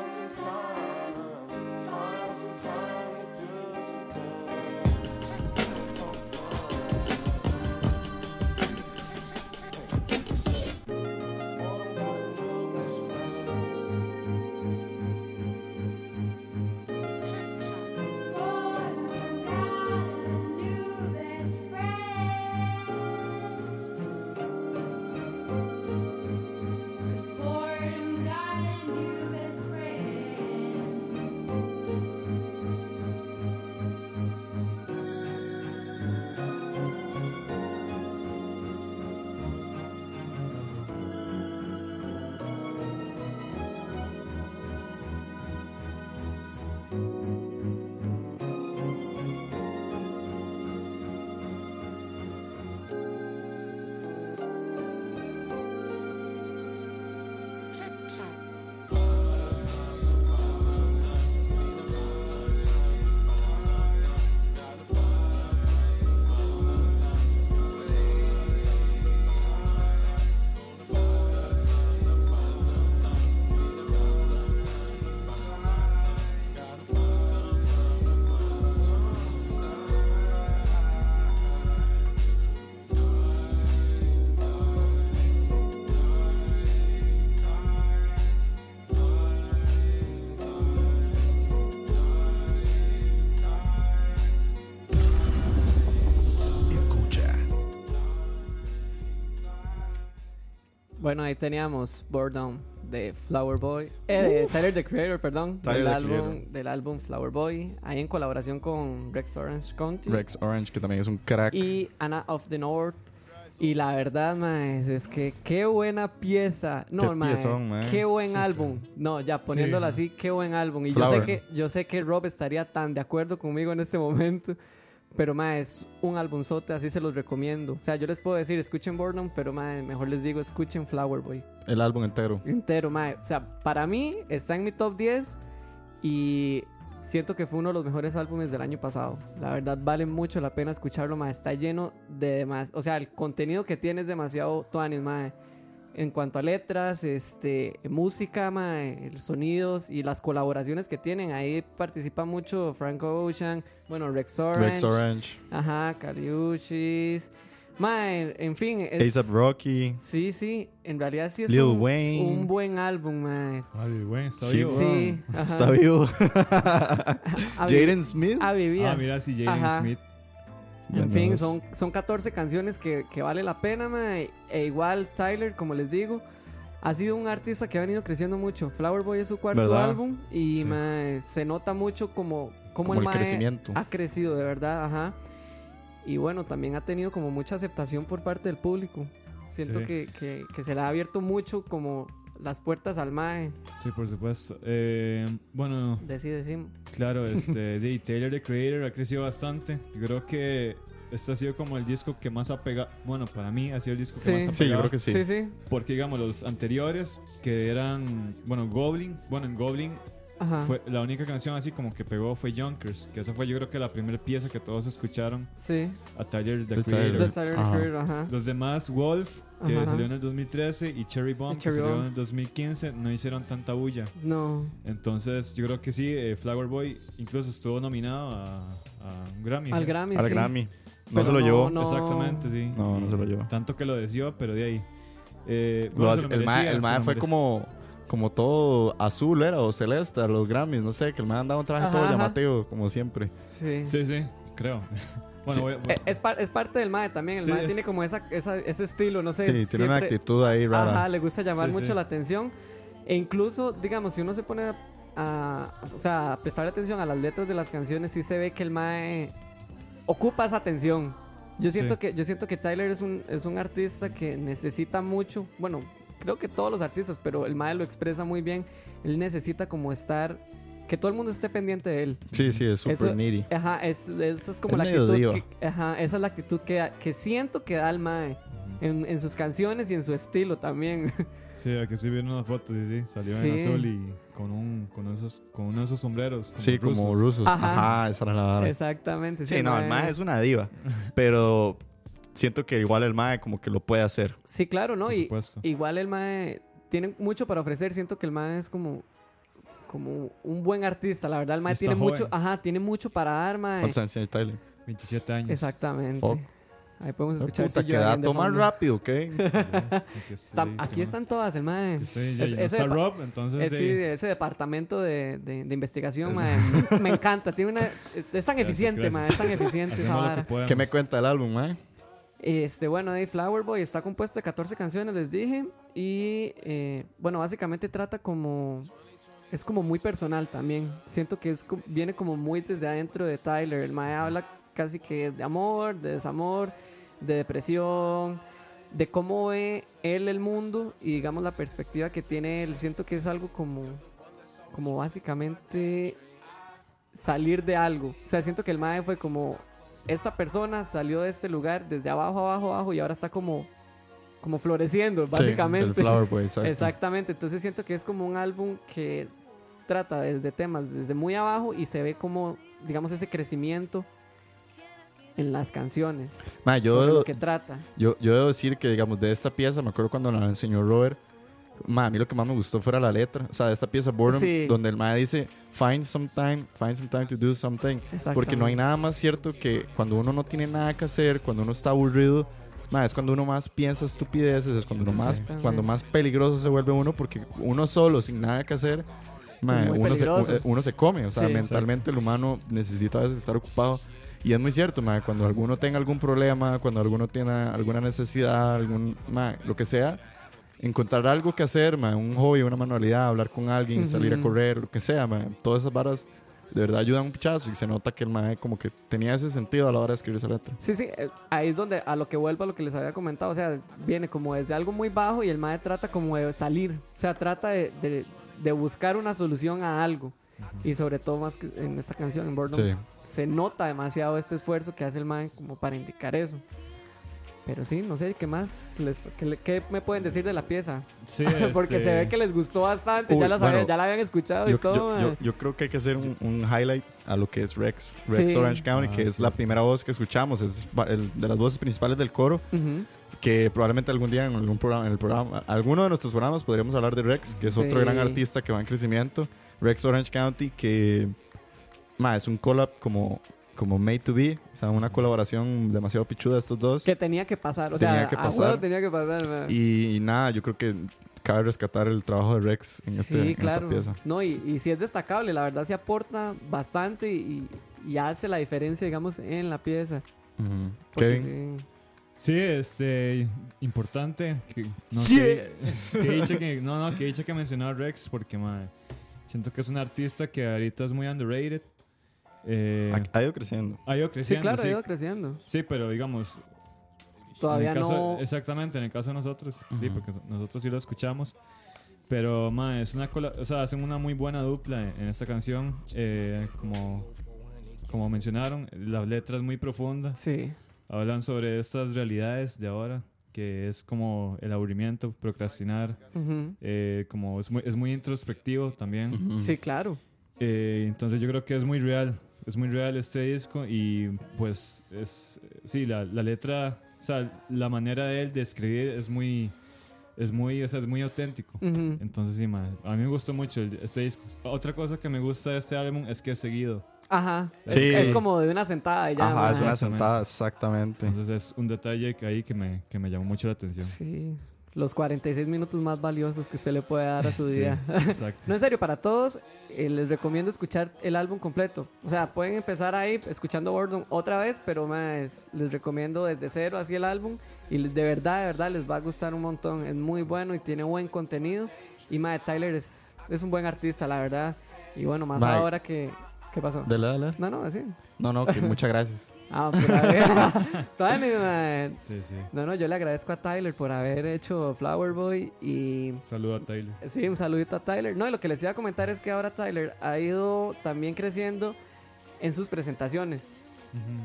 Bueno, ahí teníamos Boredom de Flower Boy. Eh, de Tyler the Creator, perdón. Tyler, del, the álbum, Creator. del álbum Flower Boy. Ahí en colaboración con Rex Orange County. Rex Orange, que también es un crack. Y Anna of the North. Y la verdad, maes, es que qué buena pieza. No, Qué mae, piezón, mae. Qué buen Sí. álbum. No, ya poniéndolo así, qué buen álbum. Y yo sé Flower. que yo sé que Rob estaría tan de acuerdo conmigo en este momento. Pero, mae, es un albumzote, así se los recomiendo. O sea, yo les puedo decir, escuchen Boredom, pero, mae, mejor les digo, escuchen Flower Boy. El álbum entero. Entero, mae. O sea, para mí está en mi top 10 y siento que fue uno de los mejores álbumes del año pasado. La verdad, vale mucho la pena escucharlo, mae. Está lleno de demás. O sea, el contenido que tiene es demasiado tuanis, mae. En cuanto a letras, este, música, mae, el sonidos y las colaboraciones que tienen. Ahí participa mucho Frank Ocean, bueno, Rex Orange. Rex Orange. Ajá, Caliuchis. Mae, en fin. Es, A$AP Rocky. Sí, sí. En realidad sí es Lil un, Wayne. un buen álbum, mae. Ay, bueno, está Sí, vivo. Sí, ajá. Está vivo. Jaden Smith. a vivir. Ah, mira, si Jaden. Smith. En fin, son, son 14 canciones que, que vale la pena, mae. E igual Tyler, como les digo, ha sido un artista que ha venido creciendo mucho. Flower Boy es su cuarto ¿Verdad? álbum y Sí. mae, se nota mucho como, como, Como el, el mae crecimiento. ha crecido, de verdad, ajá. Y bueno, también ha tenido como mucha aceptación por parte del público. Siento Sí. que, que, que se le ha abierto mucho como las puertas al mae. Sí, por supuesto. Eh, bueno, Decí, decimos. claro, este, de Taylor the Creator ha crecido bastante. Yo creo que este ha sido como el disco que más ha pegado. Bueno, para mí ha sido el disco Sí. que más ha Sí, yo pegado. creo que sí. Sí, sí. Porque, digamos, los anteriores, que eran, bueno, Goblin, bueno, en Goblin, Ajá. fue, la única canción así como que pegó fue Junkers, que esa fue yo creo que la primera pieza que todos escucharon Sí. a Tyler, the De Creator. De Tyler, the Ajá. Creator, ajá. Los demás, Wolf, que Ajá. salió en el 2013, y Cherry Bomb, Y Cherry que salió Bomb. en el 2015, no hicieron tanta bulla. No. Entonces, yo creo que sí, eh, Flower Boy incluso estuvo nominado a, a un Grammy. Al. Grammy, Al sí. Grammy. No Pero se lo no, llevó. no. Exactamente, sí. No, no Sí. se lo llevó. Tanto que lo deseó, pero de ahí. Eh, bueno, hace- se lo el mae, merecía, el se mae lo fue como, como todo azul, era, o celeste, a los Grammys, no sé, que el mae andaba un traje todo Ajá, ajá. llamativo, como siempre. Sí. Sí, sí, creo. bueno, Sí. voy- voy- Eh, Es, par- es parte del MAE también. El Sí, MAE es- tiene como esa, esa- ese estilo, no sé. Sí, tiene una actitud ahí rara. Ajá, le gusta llamar Sí, mucho sí. la atención. E incluso, digamos, si uno se pone a, o sea, a prestarle atención a las letras de las canciones, sí se ve que el MAE ocupa esa atención. Yo siento, Sí. que, yo siento que Tyler es un, es un artista que necesita mucho. Bueno, creo que todos los artistas, pero el MAE lo expresa muy bien. Él necesita como estar. Que todo el mundo esté pendiente de él. Sí, sí, es súper needy. Ajá, es, esa es como Es la medio actitud. diva. Que, ajá, esa es la actitud que, que siento que da el Mae. En, en sus canciones y en su estilo también. Sí, aquí estoy viendo una foto, sí, sí. Salió Sí. en azul y con, un, con, esos, con uno de esos sombreros. Como Sí, como rusos. Ajá. Ajá, esa era la vara. Exactamente. Sí, no, el mae es una diva. Pero siento que igual el mae como que lo puede hacer. Sí, claro, ¿no? Por Y supuesto. igual el Mae tiene mucho para ofrecer. Siento que el Mae es como como un buen artista, la verdad el Mae Está tiene mucho, ajá, tiene mucho para dar, Mae. ¿Cuántos años tiene Tyler? 27 años. Exactamente. Fuck. Ahí podemos escuchar Puta, si que dato más fondo. rápido, ¿ok? Aquí, están todas, el Mae. Sí, Es- ya, ese Rob, entonces. De- sí, ese departamento de, de- de investigación, mae, me encanta. Tiene una, es tan Gracias, eficiente, mae, es tan gracias. eficiente esa vara. ¿Qué me cuenta el álbum, mae? Este, bueno, de Flower Boy está compuesto de 14 canciones, les dije. Y eh, bueno, básicamente trata como. Es como muy personal también. Siento que es, viene como muy desde adentro de Tyler. El Mae habla casi que de amor, de desamor, de depresión, de cómo ve él el mundo y digamos la perspectiva que tiene él. Siento que es algo como. Como básicamente salir de algo. O sea, siento que el Mae fue como esta persona salió de este lugar desde abajo, abajo, abajo y ahora está como, como floreciendo, básicamente. Sí, el Flower Boy, exacto. Exactamente. Entonces siento que es como un álbum que trata desde temas desde muy abajo y se ve como, digamos, ese crecimiento en las canciones. Sobre yo, lo que trata. yo, yo debo decir que, digamos, de esta pieza, me acuerdo cuando la enseñó Robert, mae, a mí lo que más me gustó fuera la letra. O sea, de esta pieza, Boredom, Sí. donde el mae dice, find some time, find some time to do something. Porque no hay nada más cierto que cuando uno no tiene nada que hacer, cuando uno está aburrido, mae, es cuando uno más piensa estupideces, es cuando uno más, cuando más peligroso se vuelve uno, porque uno solo, sin nada que hacer, Muy uno, se, uno se come. O sea, Sí. mentalmente el humano necesita a veces estar ocupado. Y es muy cierto, mae, cuando alguno tenga algún problema, cuando alguno tiene alguna necesidad, algún, mae, lo que sea, encontrar algo que hacer, un hobby, una manualidad, hablar con alguien, salir a correr, lo que sea, todas esas varas de verdad ayudan un pichazo y se nota que el mae como que tenía ese sentido a la hora de escribir esa letra. Sí, sí, eh, ahí es donde a lo que vuelvo a lo que les había comentado, o sea, viene como desde algo muy bajo y el mae trata como de salir, o sea, trata de, de- de buscar una solución a algo. Y sobre todo más que en esta canción, en Boredom, Sí. se nota demasiado este esfuerzo que hace el man como para indicar eso. Pero sí, no sé, ¿qué más? Les, qué, me pueden decir de la pieza? Sí, Porque este, se ve que les gustó bastante, Uy, ya, la sabían- bueno, ya la habían escuchado Yo, y todo. yo- mae. yo- yo creo que hay que hacer un, un highlight a lo que es Rex. Rex Sí. Orange County, Ah, que es la primera voz que escuchamos. Es el- de las voces principales del coro. Que probablemente algún día en algún programa, en el programa, alguno de nuestros programas podríamos hablar de Rex, que es otro gran artista que va en crecimiento. Rex Orange County, que ma, es un collab como, como made to be. O sea, una colaboración demasiado pichuda de estos dos. Que tenía que pasar, o Tenía sea, que pasar. tenía que pasar. Y, y nada, yo creo que cabe rescatar el trabajo de Rex en, este, sí, en claro. esta pieza. No, y, y sí es destacable, la verdad sí aporta bastante y, y hace la diferencia, digamos, en la pieza. Kevin. sí. Sí, este, importante. Que, no, Sí. que, que dicha que, no, no, que dicha que mencionó a Rex porque, siento que es un artista que ahorita es muy underrated. Eh, Ha, ha ido creciendo. ha ido Sí, creciendo, claro, sí. ha ido creciendo. Sí, pero digamos, Todavía en el caso- no. Exactamente, en el caso de nosotros, sí, Ujú. porque nosotros sí lo escuchamos. Pero, ma, es una cola- o sea, hacen una muy buena dupla en, en esta canción. eh, como, como mencionaron, la letra es muy profunda. Sí. Hablan sobre estas realidades de ahora, que es como el aburrimiento, procrastinar. Ujú. eh, como es muy, es muy introspectivo también. Ujú. Sí, claro. Eh, entonces yo creo que es muy real. Es muy real este disco y pues es, sí, la, la letra, o sea, la manera de él de escribir es muy, es muy, o sea, es muy auténtico. Entonces sí, ma, a mí me gustó mucho el- este disco. Otra cosa que me gusta de este álbum es que es seguido. Ajá. Es, Sí. es como de una sentada ya. Ajá, es una sentada, exactamente. Entonces es un detalle que ahí que me, que me llamó mucho la atención. Sí. Los 46 minutos más valiosos que usted le puede dar a su Sí, día. exacto. No, en serio, para todos eh, les recomiendo escuchar el álbum completo. O sea, pueden empezar ahí escuchando Boredom otra vez, pero más les recomiendo desde cero así el álbum. Y de verdad, de verdad les va a gustar un montón. Es muy bueno y tiene buen contenido. Y mae, Tyler es, es un buen artista, la verdad. Y bueno, más Mae. ahora que... ¿Qué pasó? Dale, dale. No, no, así. No, no, que muchas gracias. Ah, pura vida. Tony, mae. Sí, sí. No, no, yo le agradezco a Tyler por haber hecho Flower Boy y Saludo a Tyler. Sí, un saludito a Tyler. No, y lo que les iba a comentar es que ahora Tyler ha ido también creciendo en sus presentaciones.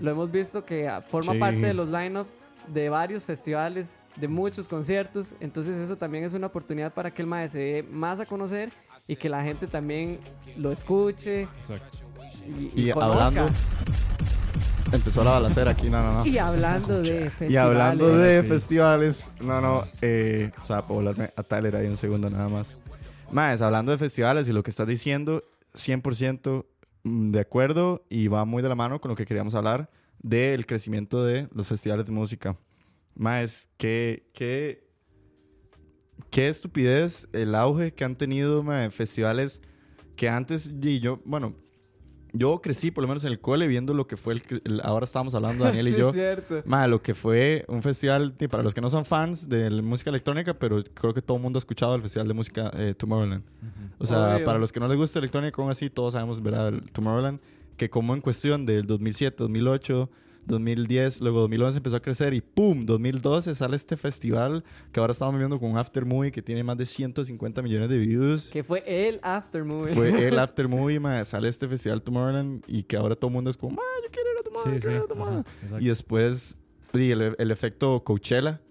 Lo hemos visto que forma Sí. parte de los line-up de varios festivales, de muchos conciertos. Entonces eso también es una oportunidad para que el maestro se dé más a conocer y que la gente también lo escuche Exacto. y, y Y conozca. hablando. Empezó la balacera aquí, no, no, no. Y hablando de festivales. Y hablando de Sí. festivales, no, no, eh, o sea, puedo hablarme a Tyler ahí un segundo nada más. Más, hablando de festivales y lo que estás diciendo, 100% mm, de acuerdo y va muy de la mano con lo que queríamos hablar del crecimiento de los festivales de música. Más, qué, qué, qué estupidez el auge que han tenido mae, festivales que antes, y yo, bueno, yo crecí por lo menos en el cole viendo lo que fue el, ahora estábamos hablando Daniel y yo. cierto. Ma, lo que fue un festival, para los que no son fans de la música electrónica, pero creo que todo el mundo ha escuchado el festival de música eh, Tomorrowland. O sea, Obvio. para los que no les gusta electrónica, aún así todos sabemos, ¿verdad? El Tomorrowland, que como en cuestión del 2007, 2008, 2010, luego 2011 empezó a crecer y ¡pum! 2012 sale este festival que ahora estamos viendo con un after movie que tiene más de 150 millones de views. Que fue el after movie. Fue el after movie, ma, sale este festival Tomorrowland y que ahora todo el mundo es como, ma, yo quiero ir a Tomorrowland, Sí, quiero sí. ir a Tomorrowland". ajá. Y después, y el, el efecto Coachella.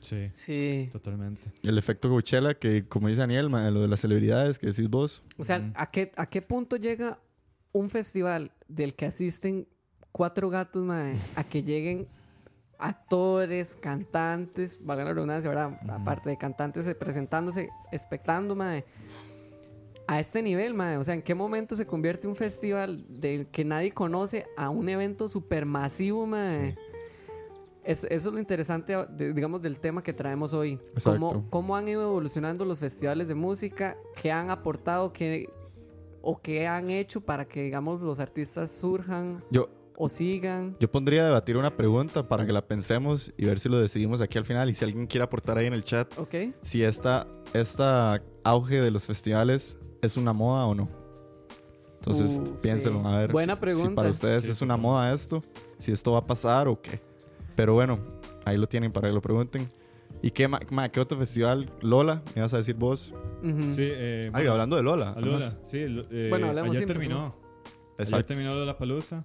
Sí, Sí. totalmente. El efecto Coachella, que como dice Daniel, ma, lo de las celebridades que decís vos. O sea. ¿a qué, ¿a qué punto llega un festival del que asisten cuatro gatos, mae, a que lleguen actores, cantantes, valga la redundancia, ¿verdad? Aparte de cantantes eh, presentándose, expectando, mae, a este nivel, mae. O sea, ¿en qué momento se convierte un festival del que nadie conoce a un evento supermasivo, mae? Es- eso es lo interesante, de- digamos, del tema que traemos hoy. Cómo, cómo han ido evolucionando los festivales de música, qué han aportado, qué, o qué han hecho para que, digamos, los artistas surjan Yo, o sigan. yo pondría a debatir una pregunta para que la pensemos y ver si lo decidimos aquí al final. Y si alguien quiere aportar ahí en el chat, ¿Ok? si esta, esta auge de los festivales es una moda o no. Entonces, Uh, piénselo, sí. a ver. Buena si- Si, pregunta. para ustedes Sí, es una moda esto, si esto va a pasar o qué. Pero bueno, ahí lo tienen para que lo pregunten. ¿Y qué, ma, ma, qué otro festival? Lola, me ibas a decir vos. Ujú. Sí, eh, Ay, bueno, hablando de Lola. Lola, sí. eh, Bueno, hablemos ayer terminó. Ayer terminó la palusa.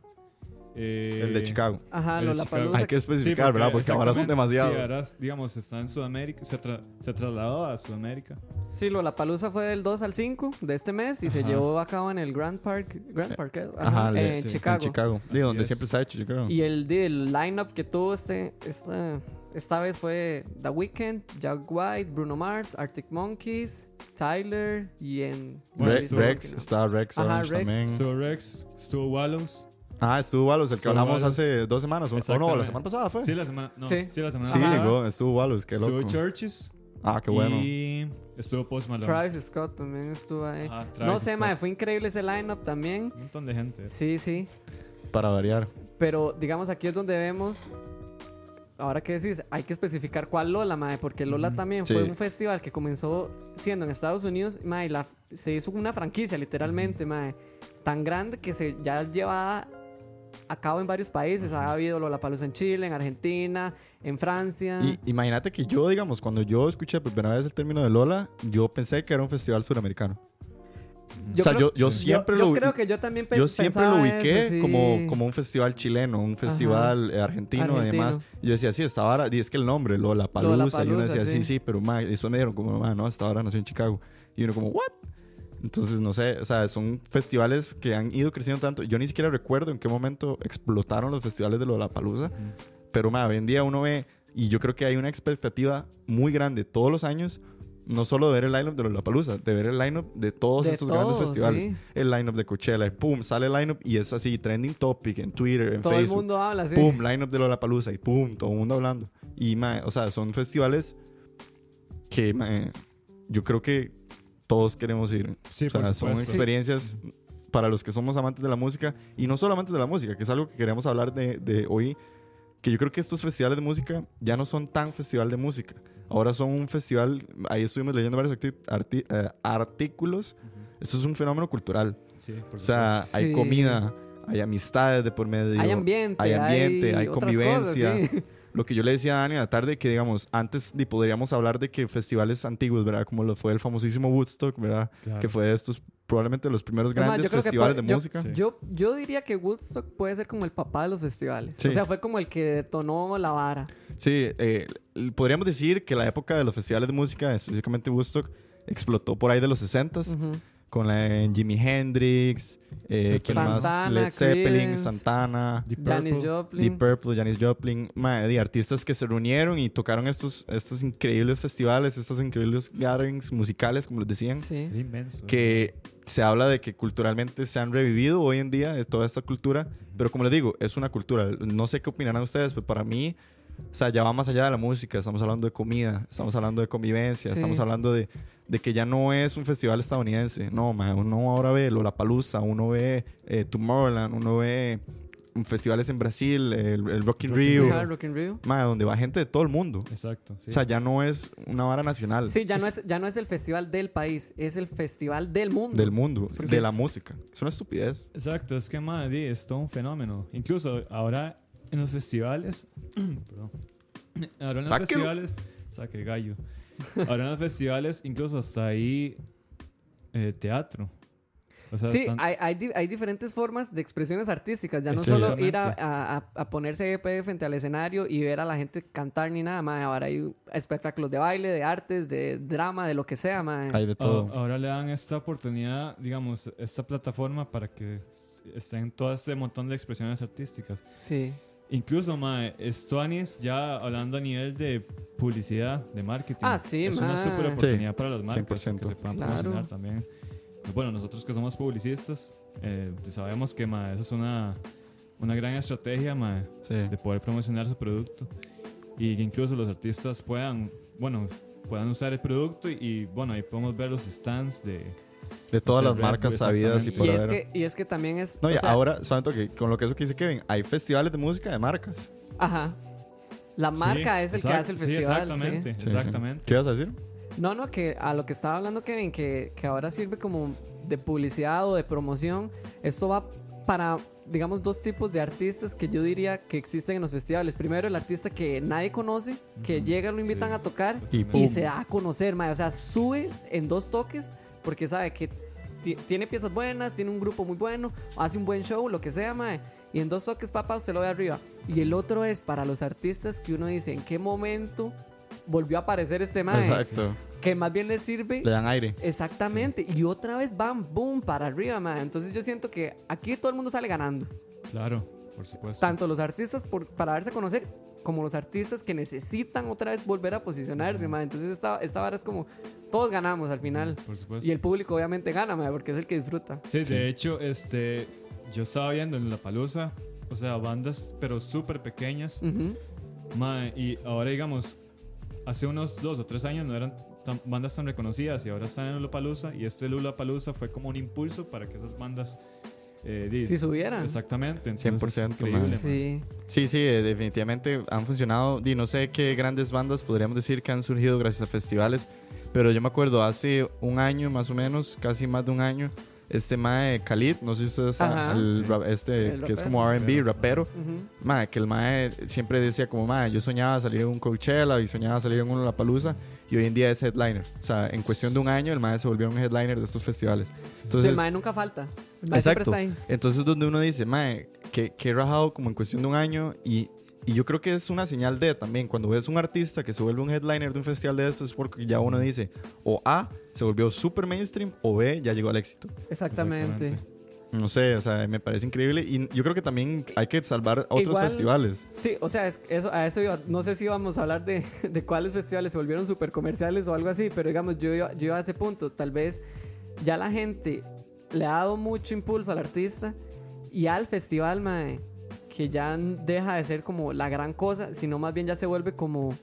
El de Chicago. Ajá, El de lo la Chicago. Hay que especificar, ¿verdad? Porque ahora son demasiados. Sí, ahora, digamos, está en Sudamérica, se, tra- se trasladó a Sudamérica. Sí, lo la palusa fue del 2 al 5 de este mes y se Ajá. llevó a cabo en el Grand Park, Grand Park, ¿eh? Ajá, Ajá, en sí, en Chicago. En Chicago. Digo, donde es. siempre se ha hecho, yo creo. Y el, el lineup que tuvo este, esta, esta vez fue The Weeknd, Jack White, Bruno Mars, Arctic Monkeys, Tyler y en. Bueno, Re- estuvo- Rex, estaba Rex Ajá, Orange Rex. también. Estuvo Rex, estuvo Wallows. Ah, estuvo Wallows, el que Estuvo hablamos hace dos semanas. O- no, la semana pasada fue. Sí, la semana, no, Sí. sí. la semana Sí, pasada. llegó, estuvo Wallows, qué Estuvo loco. Churches. Ah, qué bueno. Y estuvo Post Malone. Travis Scott también estuvo ahí. Ajá, no sé, Scott. mae, fue increíble ese lineup también. Un montón de gente. Sí, sí. Para variar. Pero digamos, aquí es donde vemos. Ahora que decís, hay que especificar cuál Lola, mae, porque Lola también Sí. fue un festival que comenzó siendo en Estados Unidos, mae, y la, se hizo una franquicia literalmente, mae, tan grande que se ya lleva a cabo en varios países. Ha habido Lollapalooza en Chile, en Argentina, en Francia. Y imagínate que yo, digamos, cuando yo escuché por primera vez el término de Lola, yo pensé que era un festival suramericano. o sea, creo- yo, yo siempre yo lo creo que yo también yo siempre lo ubiqué eso, sí. como, como un festival chileno, un festival eh, argentino, y Argentino. demás. Y yo decía, sí, esta hora, y es que el nombre, Lola Palusa, y uno decía, sí, sí. sí, pero ma, y después me dijeron como, ma, no, esta hora nació en Chicago. Y uno como, ¿what? Entonces, no sé, o sea, son festivales que han ido creciendo tanto. Yo ni siquiera recuerdo en qué momento explotaron los festivales de Lollapalooza, pero ma, hoy en día uno ve, y yo creo que hay una expectativa muy grande todos los años, no solo de ver el lineup de Lollapalooza, de ver el lineup de todos De estos grandes todo, festivales. sí. El lineup de Coachella, y pum, sale el lineup y es así, trending topic en Twitter, en Todo el Facebook. mundo habla así. Pum, lineup de Lollapalooza y pum, todo el mundo hablando. Y, ma, o sea, son festivales que, ma, yo creo que todos queremos ir. Sí, o sea, por son experiencias para los que somos amantes de la música y no solo amantes de la música, que es algo que queremos hablar de, de hoy, que yo creo que estos festivales de música ya no son tan festival de música. Ahora son un festival, ahí estuvimos leyendo varios arti- arti- eh, artículos. Esto es un fenómeno cultural. Sí, por O sea, supuesto. hay Sí. comida, hay amistades de por medio. hay ambiente, hay ambiente, hay, otras convivencia. cosas, sí. Lo que yo le decía a Dani a la tarde, que digamos, antes di- podríamos hablar de que festivales antiguos, ¿verdad? Como lo fue el famosísimo Woodstock, ¿verdad? Claro. Que fue de estos, probablemente los primeros grandes festivales puede- de yo- música. Sí. Yo, yo diría que Woodstock puede ser como el papá de los festivales. Sí. O sea, fue como el que detonó la vara. Sí, eh, podríamos decir que la época de los festivales de música, específicamente Woodstock, explotó por ahí de los 60s, Ujú. Con la de Jimi Hendrix, eh, ¿quién más? Santana, Led Zeppelin, Creedence, Santana, Deep Janis Purple. Joplin. Deep Purple, Janis Joplin, ma, de artistas que se reunieron y tocaron estos, estos increíbles festivales, estos increíbles gatherings musicales, como les decían, Sí. Que se habla de que culturalmente se han revivido hoy en día de toda esta cultura, pero como les digo, es una cultura. No sé qué opinarán ustedes, pero para mí, o sea, ya va más allá de la música, estamos hablando de comida, estamos hablando de convivencia, Sí. estamos hablando de, de que ya no es un festival estadounidense, no, ma, uno ahora ve Lollapalooza, uno ve eh, Tomorrowland, uno ve festivales en Brasil, el, el Rock in Rio, Rock in Rio. ma, donde va gente de todo el mundo. Exacto. sí. O sea, ya no es una vara nacional. Sí, ya no, es, ya no es el festival del país, es el festival del mundo. Del mundo, de la música. Es una estupidez. Exacto, es que madre, es todo un fenómeno. Incluso ahora en los festivales, perdón. Ahora en los Sáquelo. festivales, saque gallo. Ahora en los festivales, incluso hasta ahí eh, teatro. O sea, Sí, están- hay, hay, di- hay diferentes formas de expresiones artísticas. Ya no solo ir a, a- ponerse de pie frente al escenario y ver a la gente cantar ni nada más. Ahora hay espectáculos de baile, de artes, de drama, de lo que sea, mae. Hay de todo. a- ahora le dan esta oportunidad, digamos, esta plataforma para que estén todo este montón de expresiones artísticas. Sí. Incluso, mae, Stuanis ya hablando a nivel de publicidad, de marketing. Ah, sí, Es una mae. super oportunidad para las marcas 100%. que se puedan Claro. promocionar también. Bueno, nosotros que somos publicistas, eh, sabemos que mae, eso es una, una gran estrategia mae, Sí. de poder promocionar su producto y que incluso los artistas puedan, bueno, puedan usar el producto y, y, bueno, ahí podemos ver los stands de... De todas O sea, las marcas sabidas y por Y es, haber. que, y es que también es. No, y o sea, ahora, solamente que con lo que eso que dice Kevin, hay festivales de música de marcas. Ajá. La marca Sí, es el que hace el festival. sí. exactamente, Sí, sí. exactamente. ¿Qué ibas a decir? No, no, que a lo que estaba hablando Kevin, que, que ahora sirve como de publicidad o de promoción, esto va para, digamos, dos tipos de artistas que yo diría que existen en los festivales. Primero, el artista que nadie conoce, que llega, lo invitan Sí. a tocar Y se da a conocer, mae. O sea, sube en dos toques porque sabe que ti- tiene piezas buenas, tiene un grupo muy bueno, hace un buen show, lo que sea, mae. Y en dos toques, papá, se lo ve arriba. Y el otro es para los artistas que uno dice, ¿en qué momento volvió a aparecer este mae? Exacto. Que más bien le sirve Le dan aire. Exactamente. Y otra vez van, boom, para arriba, man. Entonces yo siento que aquí todo el mundo sale ganando. Claro, por supuesto. Tanto los artistas por, para darse a conocer, como los artistas que necesitan otra vez volver a posicionarse, man. Entonces esta, esta vara es como, todos ganamos al final. Por supuesto. Y el público obviamente gana, man, porque es el que disfruta. Sí, de hecho, este, yo estaba viendo en La Palusa, o sea, bandas, pero súper pequeñas. Ujú. Mae, y ahora, digamos, hace unos dos o tres años no eran tan- bandas tan reconocidas y ahora están en Lollapalooza y este Lollapalooza fue como un impulso para que esas bandas eh, Si subieran. Exactamente. 100%, mae. mae. Sí. Sí, sí, eh, definitivamente han funcionado. Y no sé qué grandes bandas podríamos decir que han surgido gracias a festivales. Pero yo me acuerdo hace un año más o menos, casi más de un año, este mae Khalid, no sé si ustedes saben, Ajá. el Sí. rap- este El que es rapero. como RB, rapero. Ujú. Mae, que el mae siempre decía como, mae, yo soñaba salir en un Coachella y soñaba salir en uno La Palusa y hoy en día es headliner. O sea, en cuestión de un año el mae se volvió un headliner de estos festivales. Sí, Entonces, el mae nunca falta. El mae siempre Exacto. está ahí. entonces donde uno dice, mae, que, que he rajado como en cuestión de un año y, y yo creo que es una señal de también, cuando ves un artista que se vuelve un headliner de un festival de estos es porque ya uno dice, o A, se volvió super mainstream, o B, ya llegó al éxito. Exactamente. Exactamente. No sé, o sea, me parece increíble y yo creo que también hay que salvar otros Igual- festivales. Sí, o sea, es- eso, a eso iba. No sé si íbamos a hablar de, de cuáles festivales se volvieron súper comerciales o algo así, pero digamos, yo yo iba a ese punto. Tal vez ya la gente le ha dado mucho impulso al artista y al festival, mae, que ya deja de ser como la gran cosa, sino más bien ya se vuelve como.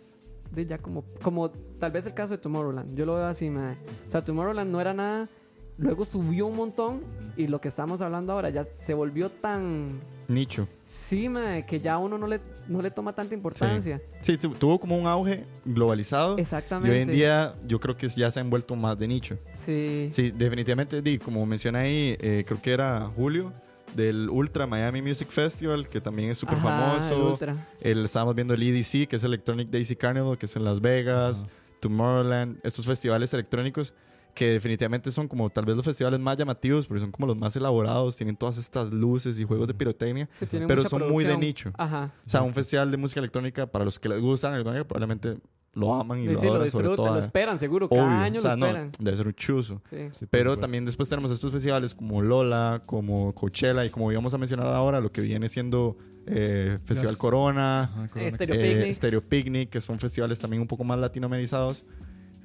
Ya como, como tal vez el caso de Tomorrowland. Yo lo veo así, mae. O sea, Tomorrowland no era nada. Luego subió un montón y lo que estamos hablando ahora ya se volvió tan Nicho. Sí, mae, que ya uno no le, no le toma tanta importancia. Sí, sí, tuvo como un auge globalizado. Y Exactamente. hoy en día yo creo que ya se han vuelto más de nicho. Sí. Sí, definitivamente, como menciona ahí, eh, creo que era Julio, del Ultra Miami Music Festival, que también es súper el famoso. Ultra. El, estábamos viendo el EDC, que es Electronic Daisy Carnival, que es en Las Vegas, Tomorrowland, estos festivales electrónicos que definitivamente son como tal vez los festivales más llamativos, porque son como los más elaborados, tienen todas estas luces y juegos de pirotecnia, pero son muy de nicho. Ajá. O sea, un festival de música electrónica, para los que les gusta la electrónica, probablemente lo aman y Sí, lo sí, lo sobre todo. lo esperan, seguro. obvio. Cada año O sea, lo no, esperan. debe ser un chuzo. Sí. Sí, por Pero supuesto. también después tenemos estos festivales como Lola, como Coachella y como íbamos a mencionar ahora, lo que viene siendo eh, Festival Corona, Ajá, Corona. Stereo eh, Picnic. Stereo Picnic, que son festivales también un poco más latinoamerizados.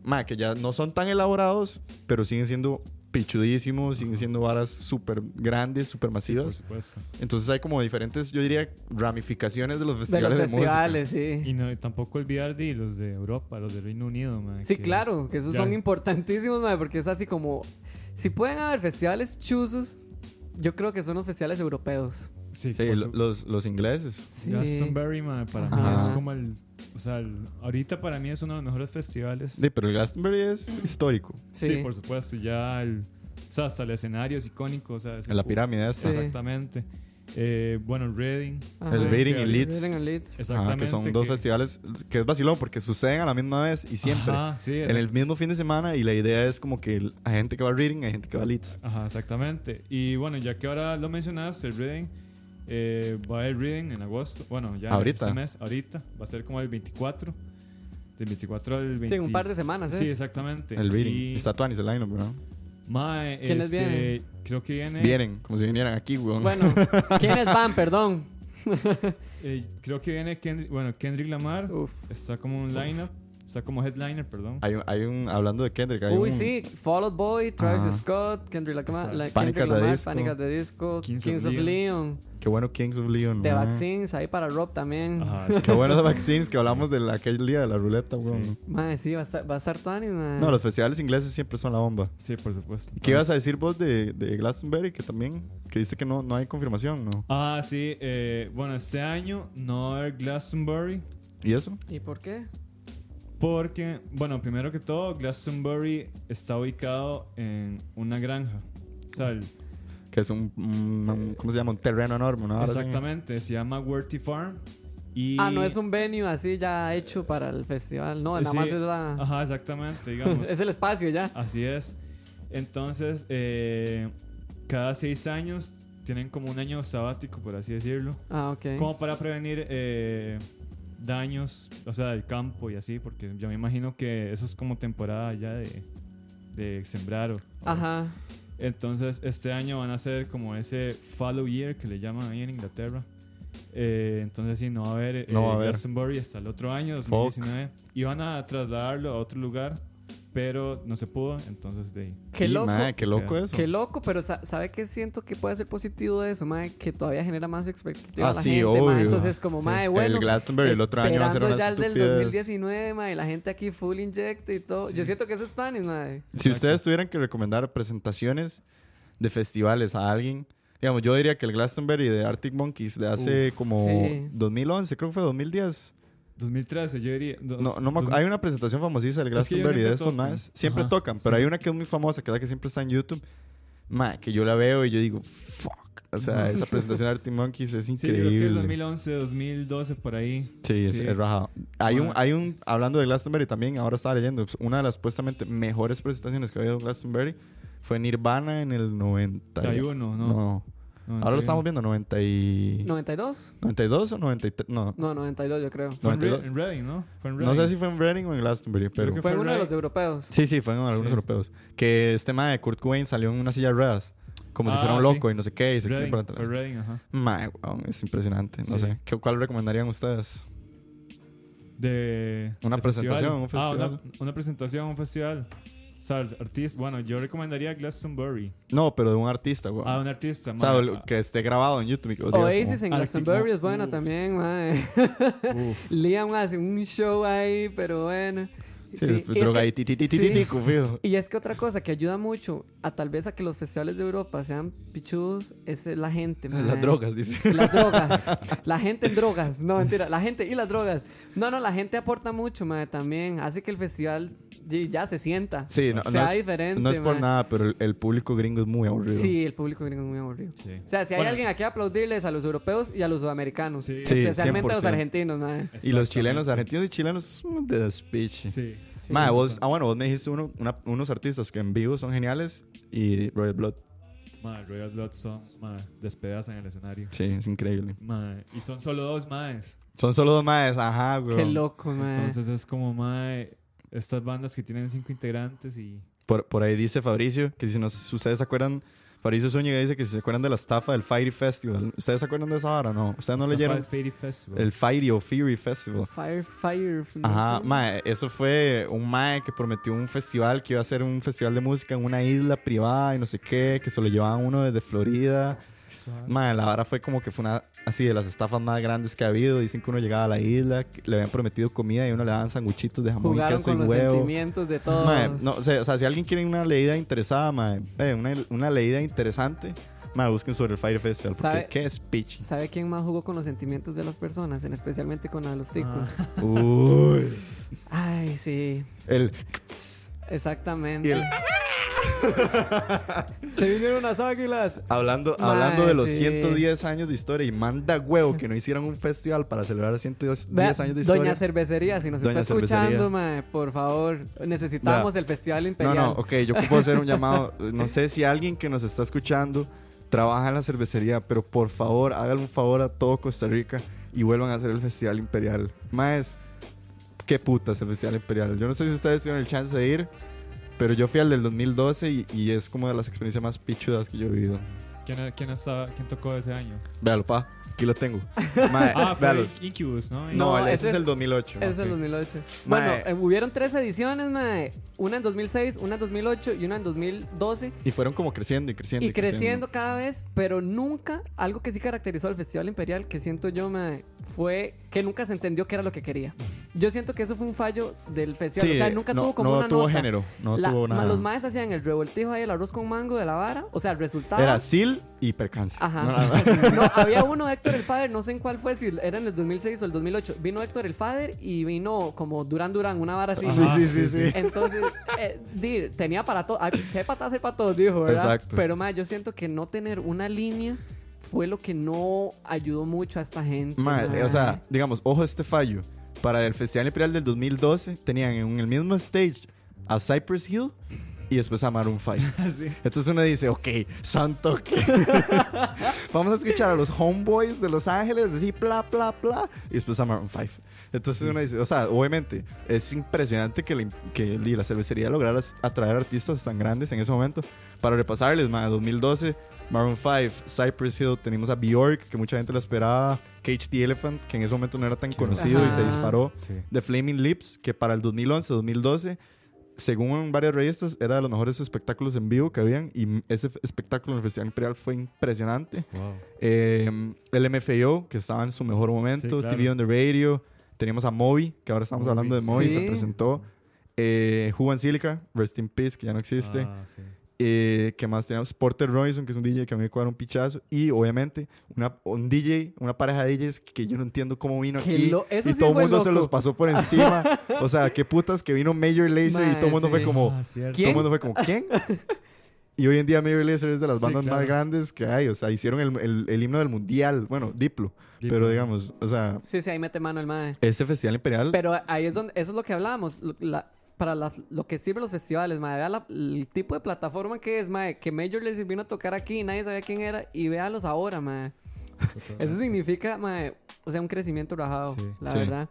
Ma, que ya no son tan elaborados, pero siguen siendo pichudísimos, siguen siendo varas súper grandes, súper Por masivas. supuesto. Entonces hay como diferentes, yo diría, ramificaciones de los De los festivales de, música. festivales, sí. Y no, tampoco olvidar de los de Europa, los de Reino Unido, mae, Sí, que- claro, que esos ya- son importantísimos, mae, porque es así como... Si pueden haber festivales chuzos, yo creo que son los festivales europeos. Sí, Sí, su- los, los ingleses. Sí. Glastonbury, mae, para mí Ajá. es como el. O sea, el- ahorita para mí es uno de los mejores festivales. Sí, pero el Glastonbury es histórico. sí. Sí. por supuesto. Ya el. O sea, hasta el escenario es icónico. O sea, es En la pirámide esta. Sí. Exactamente. Eh, bueno, el Reading. Ajá. El Reading y Leeds. Reading and Leeds. Ajá, Exactamente. que son dos festivales que es vacilón porque suceden a la misma vez y siempre. Ajá, sí, en el mismo fin de semana y la idea es como que hay gente que va a Reading, hay gente que va a Leeds. Ajá, exactamente. Y bueno, ya que ahora lo mencionaste, el Reading, eh, va a haber Reading en agosto. Bueno, ya Ahorita. este mes, ahorita. Va a ser como el 24. Del 24 al 20. Sí, un par de semanas, Sí, ¿es? exactamente. El Reading. Y, Está Tuanis el line ¿no? Mae, ¿Quiénes este, vienen? Creo que viene. Vienen, como si vinieran aquí, weón. Bueno, ¿quiénes van? Perdón. eh, creo que viene Kendrick, bueno, Kendrick Lamar. Uf. Está como un lineup. Está como headliner, perdón. Hay un, hay un, hablando de Kendrick, hay Uy, un, sí, Fall Out Boy, Travis Ajá. Scott, Kendrick Lamar, la- Panic Kendrick at the Lamar, Disco. Panic at the Disco, Kings Kings, of of Leon, Qué bueno Kings of Leon, The. Vaccines, ahí para Rob también. Ajá, sí. Qué bueno The Vaccines que hablamos de la- aquel día de la ruleta, weón. Sí. Mae, sí, va a estar, va a estar Tuanis. No, los festivales ingleses siempre son la bomba. Sí, por supuesto. ¿Qué ibas a decir vos de, de Glastonbury? Que también, que dice que no, no hay confirmación, ¿no? Ah, sí. eh, bueno, este año no va a haber Glastonbury. ¿Y eso? ¿Y por qué? Porque, bueno, primero que todo, Glastonbury está ubicado en una granja. O sea, el- Que es un, un- un- ¿cómo se llama? Un terreno enorme, ¿no? Exactamente, se llama Worthy Farm. Y Ah, no es un venue así ya hecho para el festival. No, nada Sí, más es la... Ajá, exactamente, digamos. es el espacio ya. Así es. Entonces, eh, cada seis años tienen como un año sabático, por así decirlo. Ah, ok. Como para prevenir eh, daños, o sea, del campo y así, porque yo me imagino que eso es como temporada ya de, de sembrar. O, Ajá. Entonces, este año van a hacer como ese follow year que le llaman ahí en Inglaterra. Eh, entonces, sí, no va a haber, eh, No va a haber. Glastonbury hasta el otro año, 2019. Y van a trasladarlo a otro lugar, pero no se pudo. Entonces, de ahí. Qué Y, loco. mae, qué loco eso. Qué loco, pero sa- ¿sabe qué siento que puede ser positivo de eso, mae? Que todavía genera más expectativa Ah, a la sí, gente, obvio. mae. Entonces, como, Sí. mae, bueno. el Glastonbury el otro año va a ser una ya el del estupidez. 2019, mae. La gente aquí full injecta y todo. Yo siento que eso es Spanish, mae. Si ustedes tuvieran que recomendar presentaciones de festivales a alguien, digamos, yo diría que el Glastonbury de Arctic Monkeys de hace Uf, como sí. 2011, creo que fue 2010. 2013, yo diría. dos- No, no me acu- dos- hay una presentación famosísima del Es que Glastonbury de esos más. Siempre Ajá, tocan, pero sí. hay una que es muy famosa, que es la que siempre está en YouTube. Ma, que yo la veo y yo digo, fuck. O sea, esa presentación de Arctic Monkeys es Sí, creo que es increíble. 2011, 2012, por ahí. Sí, es, es rajado. Hay un, Bueno. hay un, hablando de Glastonbury también, ahora estaba leyendo, pues, una de las supuestamente mejores presentaciones que ha habido en Glastonbury fue Nirvana en el 90. 91, ¿no? No. Ahora lo estamos viendo, 90 y... ¿92? 92 o 93, no. No, 92 yo creo. Fue en, Re- 92. en Reading, ¿no? Fue en No sé Reading. si fue en Reading o en Glastonbury, pero... Fue fue uno de los europeos. Sí, sí, fueron algunos Sí. europeos. Que este mae de Kurt Cobain salió en una silla de ruedas. Como si Ah, fuera un sí. loco y no sé qué. Y se Reading, para fue atrás. Reading, ajá. Mae, weón, es impresionante. No Sí. sé. ¿Qué, ¿Cuál recomendarían ustedes? De, Una de presentación, un Ah, festival. una, una presentación, un festival. O sea, artista. Bueno, yo recomendaría Glastonbury. No, pero de un artista, weón. Ah, un artista. o sea, man. lo- que esté grabado en YouTube. que Oasis en Glastonbury es buena Uf. también. Uf. Liam hace un show ahí, pero bueno. Sí, Sí, y es que- sí. Y es otra cosa que ayuda mucho a tal vez a que los festivales de Europa sean pichudos es la gente, mae. Las drogas, dice. Las drogas. la gente en drogas. No, mentira. La gente y las drogas. No, no, la gente aporta mucho, mae, también. Hace que el festival ya se sienta. Sí, no, sea no es, diferente. no es por nada, pero el, el público gringo es muy aburrido. Sí, el público gringo es muy aburrido. Sí. O sea, si hay Bueno, alguien aquí aplaudirles a los europeos y a los sudamericanos. Sí. Sí, especialmente a los 100%. argentinos, mae. Y los chilenos, argentinos y chilenos, de speech. Sí. Sí. Mae, vos, ah, bueno, vos me dijiste uno, una- unos artistas que en vivo son geniales y Royal Blood. Man, Royal Blood son, man, despedazan el escenario. Sí, es increíble. Man, y son solo dos más. Son solo dos maes, ajá, güey. Qué loco, mae. Entonces es como, man, estas bandas que tienen cinco integrantes y. Por, por ahí dice Fabricio, que si, no, si ustedes se acuerdan, Fabricio Zúñiga dice que si se acuerdan de la estafa del Fiery Festival. ¿Ustedes se acuerdan de esa hora? No. ¿Ustedes no leyeron Fairy Festival. el Fiery o Fury Festival? Fire, fire. Ajá, mae, eso fue un mae que prometió un festival que iba a ser un festival de música en una isla privada y no sé qué, que se lo llevaban uno desde Florida. Mae, la hora fue como que fue una así de las estafas más grandes que ha habido. Dicen que uno llegaba a la isla, le habían prometido comida y uno le daban sanguchitos de jamón y queso con y los huevo. sentimientos de todos. Mae, no, o sea, o sea, si alguien quiere una leída interesada, mae, eh, una, una leída interesante, mae, busquen sobre el Fire Festival, porque ¿Sabe? qué speech. ¿Sabe quién más jugó con los sentimientos de las personas? En especialmente con la de los ticos. Ah. Uy. Ay, sí. El, Exactamente. y el- Se vinieron las águilas. hablando, Mae, hablando de los sí. 110 años de historia y manda huevo que no hicieran un festival para celebrar 110 Vea, años de Doña historia. Cervecería, si nos Doña está escuchando, mae, por favor, necesitamos Vea. el Festival No, Imperial. no, ok, yo puedo hacer un llamado. No sé si alguien que nos está escuchando trabaja en la cervecería, pero por favor, háganle un favor a todo Costa Rica y vuelvan a hacer el Festival Imperial. Más, qué putas el Festival Imperial. Yo no sé si ustedes tuvieron el chance de ir, pero yo fui al del 2012 y, y es como de las experiencias más pichudas que yo he vivido. ¿Quién, quién, estaba- quién tocó ese año? Véalo, pa, aquí lo tengo. Mae, Ah, fue. Incubus, ¿no? No, No, ese ese es el 2008. Ese es el ok. 2008. Mae. Bueno, eh, hubieron tres ediciones, mae. Una en 2006, una en 2008 y una en 2012. Y fueron como creciendo y creciendo. Y creciendo cada vez, pero nunca algo que sí caracterizó al Festival Imperial, que siento yo, mae, fue que nunca se entendió qué era lo que quería. Yo siento que eso fue un fallo del festival. Sí, o sea, nunca no- tuvo como no una tuvo nota. género, no La- tuvo nada. Los maes hacían el revoltijo ahí, el arroz con mango de la vara. O sea, el resultado. Era SIL y percance. Ajá. No, no, había uno, Héctor el Fader, no sé en cuál fue, si era en el 2006 o el 2008. Vino Héctor el Fader y vino como Durán Durán, una vara así. Sí, sí, sí, sí. Entonces, eh, di, tenía para todo. Hacer para todos, dijo, ¿verdad? Exacto. Pero, ma, yo siento que no tener una línea fue lo que no ayudó mucho a esta gente. O sea, digamos, ojo a este fallo. Para el Festival Imperial del 2012 tenían en el mismo stage a Cypress Hill y después a Maroon 5. Entonces uno dice, ok, santo que. Vamos a escuchar a los homeboys de Los Ángeles, así, bla, bla, bla, y después a Maroon 5. Entonces uno dice, o sea, obviamente es impresionante que, la, que la cervecería lograra atraer artistas tan grandes en ese momento. Para repasarles, ma, 2012, Maroon 5, Cypress Hill, tenemos a Bjork, que mucha gente la esperaba, Cage the Elephant, que en ese momento no era tan conocido y se disparó, Sí. The Flaming Lips, que para el 2011, 2012, según varias revistas, era de los mejores espectáculos en vivo que habían. Y ese espectáculo en el Festival Imperial fue impresionante. Wow. Eh, el MFAO, que estaba en su mejor momento. Sí, claro. TV on the Radio. Teníamos a Moby, que ahora estamos Moby. hablando de Moby, Sí. se presentó. Eh, Juan Silica, Rest in Peace, que ya no existe. Ah, sí. Eh, ¿Qué más teníamos? Porter Robinson, que es un DJ que a mí me cuadra un pichazo. Y obviamente, una, un DJ, una pareja de DJs que yo no entiendo cómo vino aquí. lo- eso y sí todo el mundo se loco. los pasó por encima. o sea, qué putas que vino Major Lazer y todo el mundo fue como. Ah. Todo el mundo fue como, ¿quién? Y hoy en día Major Lazer es de las Sí, bandas claro. más grandes que hay. O sea, hicieron el, el- el himno del mundial. Bueno, Diplo. Diplo. Pero digamos, o sea, Sí, sí, ahí mete mano el mae. ese festival imperial. Pero ahí es donde, eso es lo que hablábamos. la- para las- lo que sirven los festivales, mae. Vea la- el tipo de plataforma que es, mae. Que Major les vino a tocar aquí y nadie sabía quién era. Y véalos ahora, mae. Eso significa, mae, o sea, un crecimiento rajado, Sí. la Sí. verdad.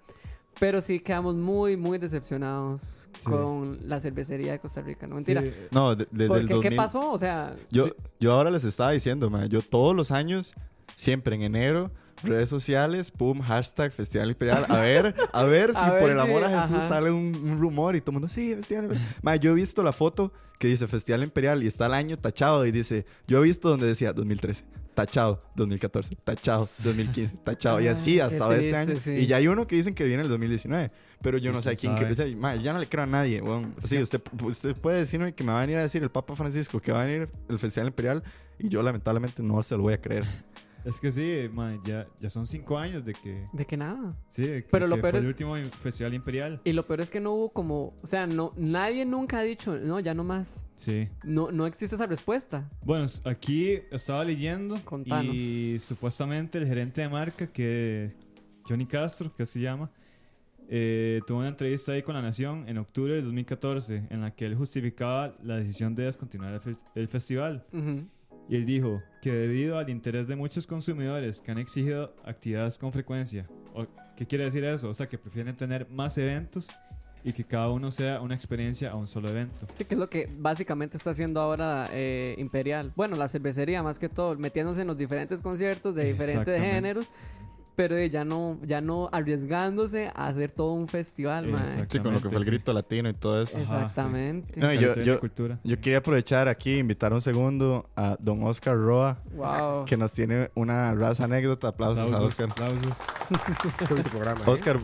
Pero sí quedamos muy, muy decepcionados Sí. con la cervecería de Costa Rica. No mentira. Sí, no, de- desde el Porque, 2000. ¿qué pasó? O sea, Yo, Sí. yo ahora les estaba diciendo, man, yo todos los años, siempre en enero, redes sociales, pum, hashtag Festival Imperial. A ver, a ver si A ver por el si- amor a Jesús ajá. sale un, un rumor y todo el mundo, sí, Festival Imperial. Man, yo he visto la foto que dice Festival Imperial y está el año tachado y dice, yo he visto donde decía 2013. Tachado, 2014, tachado, 2015, tachado, y así Ah, hasta este año. sí. Y ya hay uno que dicen que viene el 2019, pero yo no sé a quién ¿Quién cree. sabe? o sea, ma, ya no le creo a nadie. weón. Sí, usted, usted puede decirme que me va a venir a decir el Papa Francisco que va a venir el Festival Imperial y yo lamentablemente no se lo voy a creer. Es que sí, man, ya, ya son cinco años de que. de que nada. Sí, de que, Pero lo que peor fue es- el último festival imperial. Y lo peor es que no hubo como, o sea, no, nadie nunca ha dicho, no, ya no más. Sí. No, no existe esa respuesta. Bueno, aquí estaba leyendo Contanos. y supuestamente el gerente de marca, que Johnny Castro, que se llama, eh, tuvo una entrevista ahí con La Nación en octubre del 2014 en la que él justificaba la decisión de descontinuar el, fe- el festival. Ujú. Y él dijo que debido al interés de muchos consumidores que han exigido actividades con frecuencia, o- ¿qué quiere decir eso? O sea, que prefieren tener más eventos y que cada uno sea una experiencia a un solo evento. Sí, que es lo que básicamente está haciendo ahora eh, Imperial. Bueno, la cervecería más que todo, metiéndose en los diferentes conciertos de diferentes géneros, pero eh, ya no, ya no arriesgándose a hacer todo un festival, mae. Exacto. Sí, con lo que fue el grito latino y todo eso. Ajá, sí. Exactamente. No, y yo- yo- cultura. Yo quería aprovechar aquí, invitar un segundo a don Oscar Roa, Wow. que nos tiene una raza anécdota. Aplausos, a Aplausos, Oscar. aplausos. Qué bonito programa. ¿eh? Oscar,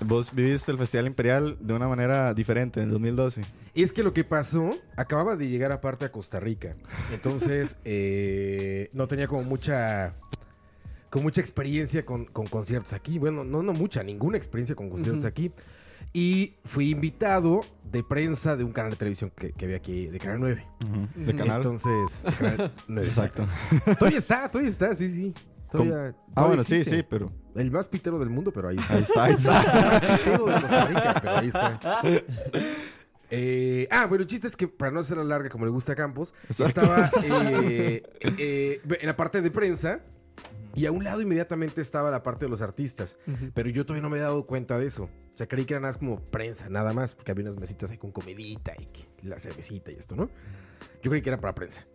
vos viviste el Festival Imperial de una manera diferente en el 2012. Es que lo que pasó, acababa de llegar aparte a Costa Rica. Entonces, eh, no tenía como mucha. Con mucha experiencia con, con conciertos aquí. Bueno, no, no mucha, ninguna experiencia con conciertos aquí. Y fui invitado de prensa de un canal de televisión que, que había aquí, de Canal 9. De canal. Entonces, de Canal 9, Exacto. Todavía está, todavía está, sí, sí. Todavía, Ah, bueno, sí, existe. sí, pero El más pitero del mundo, pero ahí está. ahí está, ahí está. más pitero de Costa Rica, pero ahí está. Eh, ah, bueno, el chiste es que para no hacerla larga como le gusta a Campos, Exacto. estaba eh, eh, en la parte de prensa y a un lado inmediatamente estaba la parte de los artistas. Ujú. Pero yo todavía no me he dado cuenta de eso. O sea, creí que era nada más como prensa, nada más, porque había unas mesitas ahí con comidita y la cervecita y esto, ¿no? Yo creí que era para prensa.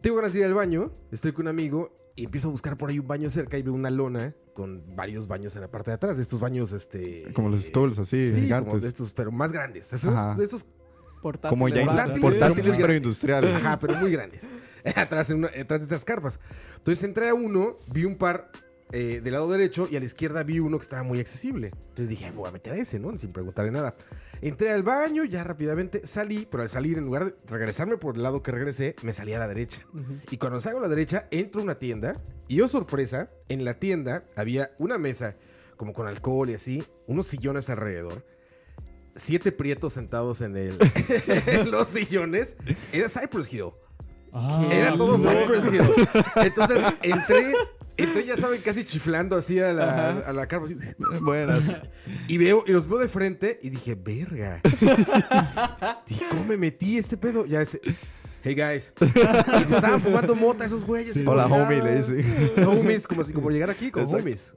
Tengo ganas de ir al baño, estoy con un amigo y empiezo a buscar por ahí un baño cerca y veo una lona con varios baños en la parte de atrás, de estos baños, este... Como los stools, así, sí, gigantes. como de estos, pero más grandes. Esos- de esos Portátiles, Como ya. Portátiles, portátiles, pero industriales. Ajá, pero muy grandes. atrás, en una- atrás de esas carpas. Entonces entré a uno, vi un par eh, del lado derecho y a la izquierda vi uno que estaba muy accesible. Entonces dije, "Ay, me voy a meter a ese, ¿no? Sin preguntarle nada. Entré al baño, ya rápidamente salí, pero al salir, en lugar de regresarme por el lado que regresé, me salí a la derecha. Y cuando salgo a la derecha, entro a una tienda y, oh sorpresa, en la tienda había una mesa como con alcohol y así, unos sillones alrededor. Siete prietos sentados en, el, en los sillones. Era Cypress Hill. Ah, Era todo. Cypress Hill. Entonces entré, entré, ya saben, casi chiflando así a la, a la carpa. así. Buenas. Y veo, y los veo de frente y dije, verga. Dije, ¿cómo me metí este pedo? Ya este. Hey guys. Y estaban fumando mota esos güeyes. Y Hola, homie, le dice. Homies, como, si- como llegar aquí, Exacto. homies.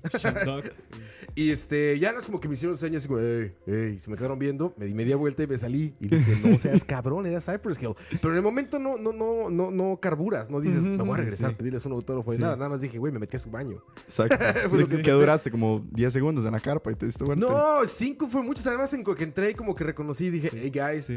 Y este, ya las como que me hicieron señas y como, hey, se me quedaron viendo, me di media vuelta y me salí. Y dije, no seas cabrón, era Cypress Hill. Pero en el momento no, no, no, no, no carburas, no dices, me voy a regresar sí. a pedirles un autógrafo Sí. nada, nada más dije, güey, me metí a su baño. Exacto. Fue lo que ¿Qué pensé. duraste? Como 10 segundos en la carpa y te diste vuelta. No, cinco fue muchos. Además, en que entré y como que reconocí y dije, hey guys,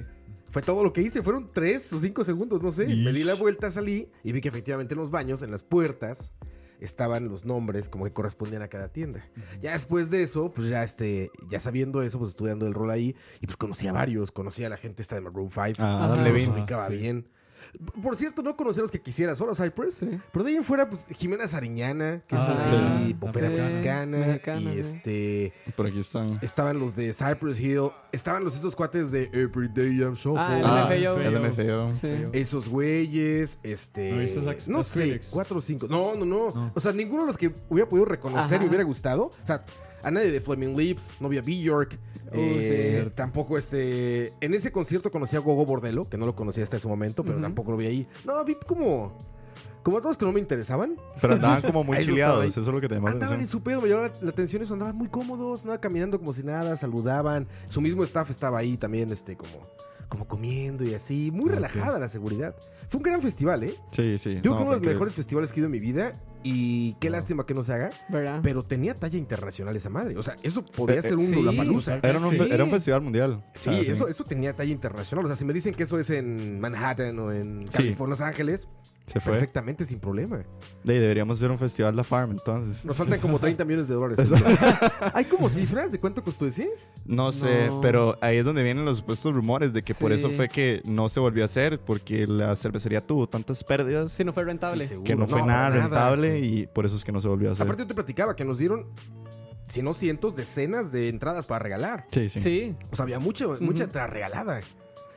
fue todo lo que hice. Fueron tres o cinco segundos, no sé. Me di la vuelta, salí y vi que efectivamente en los baños, en las puertas, estaban los nombres como que correspondían a cada tienda. Ya después de eso, pues ya este, ya sabiendo eso, pues estuve dando el rol ahí y pues conocí a varios. Conocí a la gente esta de Maroon 5. Ah, Levine. los ubicaba Sí. bien. Por cierto, no conocí a los que quisiera, solo Cypress. Sí. Pero de ahí en fuera, pues Jimena Sariñana, que es Ah, una sí. popera Sí, mexicana. mexicana, y sí. este. Por aquí están. Estaban los de Cypress Hill. Estaban los estos cuates de Everyday I'm Shuffle. Ah, el Ah, LMFAO. el LMFAO. Sí. Esos güeyes, este. ¿No no sé, cuatro o cinco. No, no, no, No. O sea, ninguno de los que hubiera podido reconocer Ajá. y hubiera gustado. O sea, a nadie de Flaming Lips, no vi a Bjork. Uh, eh, sí. tampoco este. En ese concierto conocí a Gogo Bordello, que no lo conocía hasta ese momento, pero tampoco lo vi ahí. No, vi como. Como a todos que no me interesaban. Pero andaban como muy chileados. Eso es lo que te llama la Andaban en su pedo, me llamaba la, la atención eso, andaban muy cómodos, andaban caminando como si nada, saludaban. Su mismo staff estaba ahí también, este, como, como comiendo y así. Muy relajada la seguridad. Fue un gran festival, ¿eh? Sí, sí. Yo creo que No, uno de los mejores festivales que he ido en mi vida. Y qué lástima que no se haga. ¿Verdad? Pero tenía talla internacional esa madre. O sea, eso podía Eh, ser eh, un sí. Lollapalooza. Era un, Sí. fe- era un festival mundial. Sí, Ah, eso, eso tenía talla internacional. O sea, si me dicen que eso es en Manhattan o en Sí. California, Los Ángeles, Se fue. perfectamente sin problema. De ahí deberíamos hacer un festival de Farm entonces. Nos faltan como 30 millones de dólares. ¿Hay como cifras de cuánto costó ese? No sé, No. pero ahí es donde vienen los supuestos rumores de que por eso Sí. fue que no se volvió a hacer, porque la cervecería tuvo tantas pérdidas Sí, no fue rentable. Sí, seguro. que no fue nada para rentable y por eso es que no se volvió a hacer. Aparte yo te platicaba que nos dieron, si no cientos, decenas de entradas para regalar. sí, sí, Sí. O sea, había mucha, mucha entrada regalada.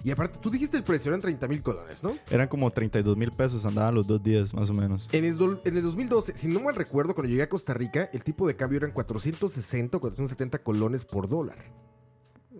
Y aparte, tú dijiste el precio, eran 30 mil colones, ¿no? Eran como 32 mil pesos, andaban los dos días más o menos. En el, en el 2012, si no mal recuerdo, cuando llegué a Costa Rica, el tipo de cambio eran 460 o 470 colones por dólar.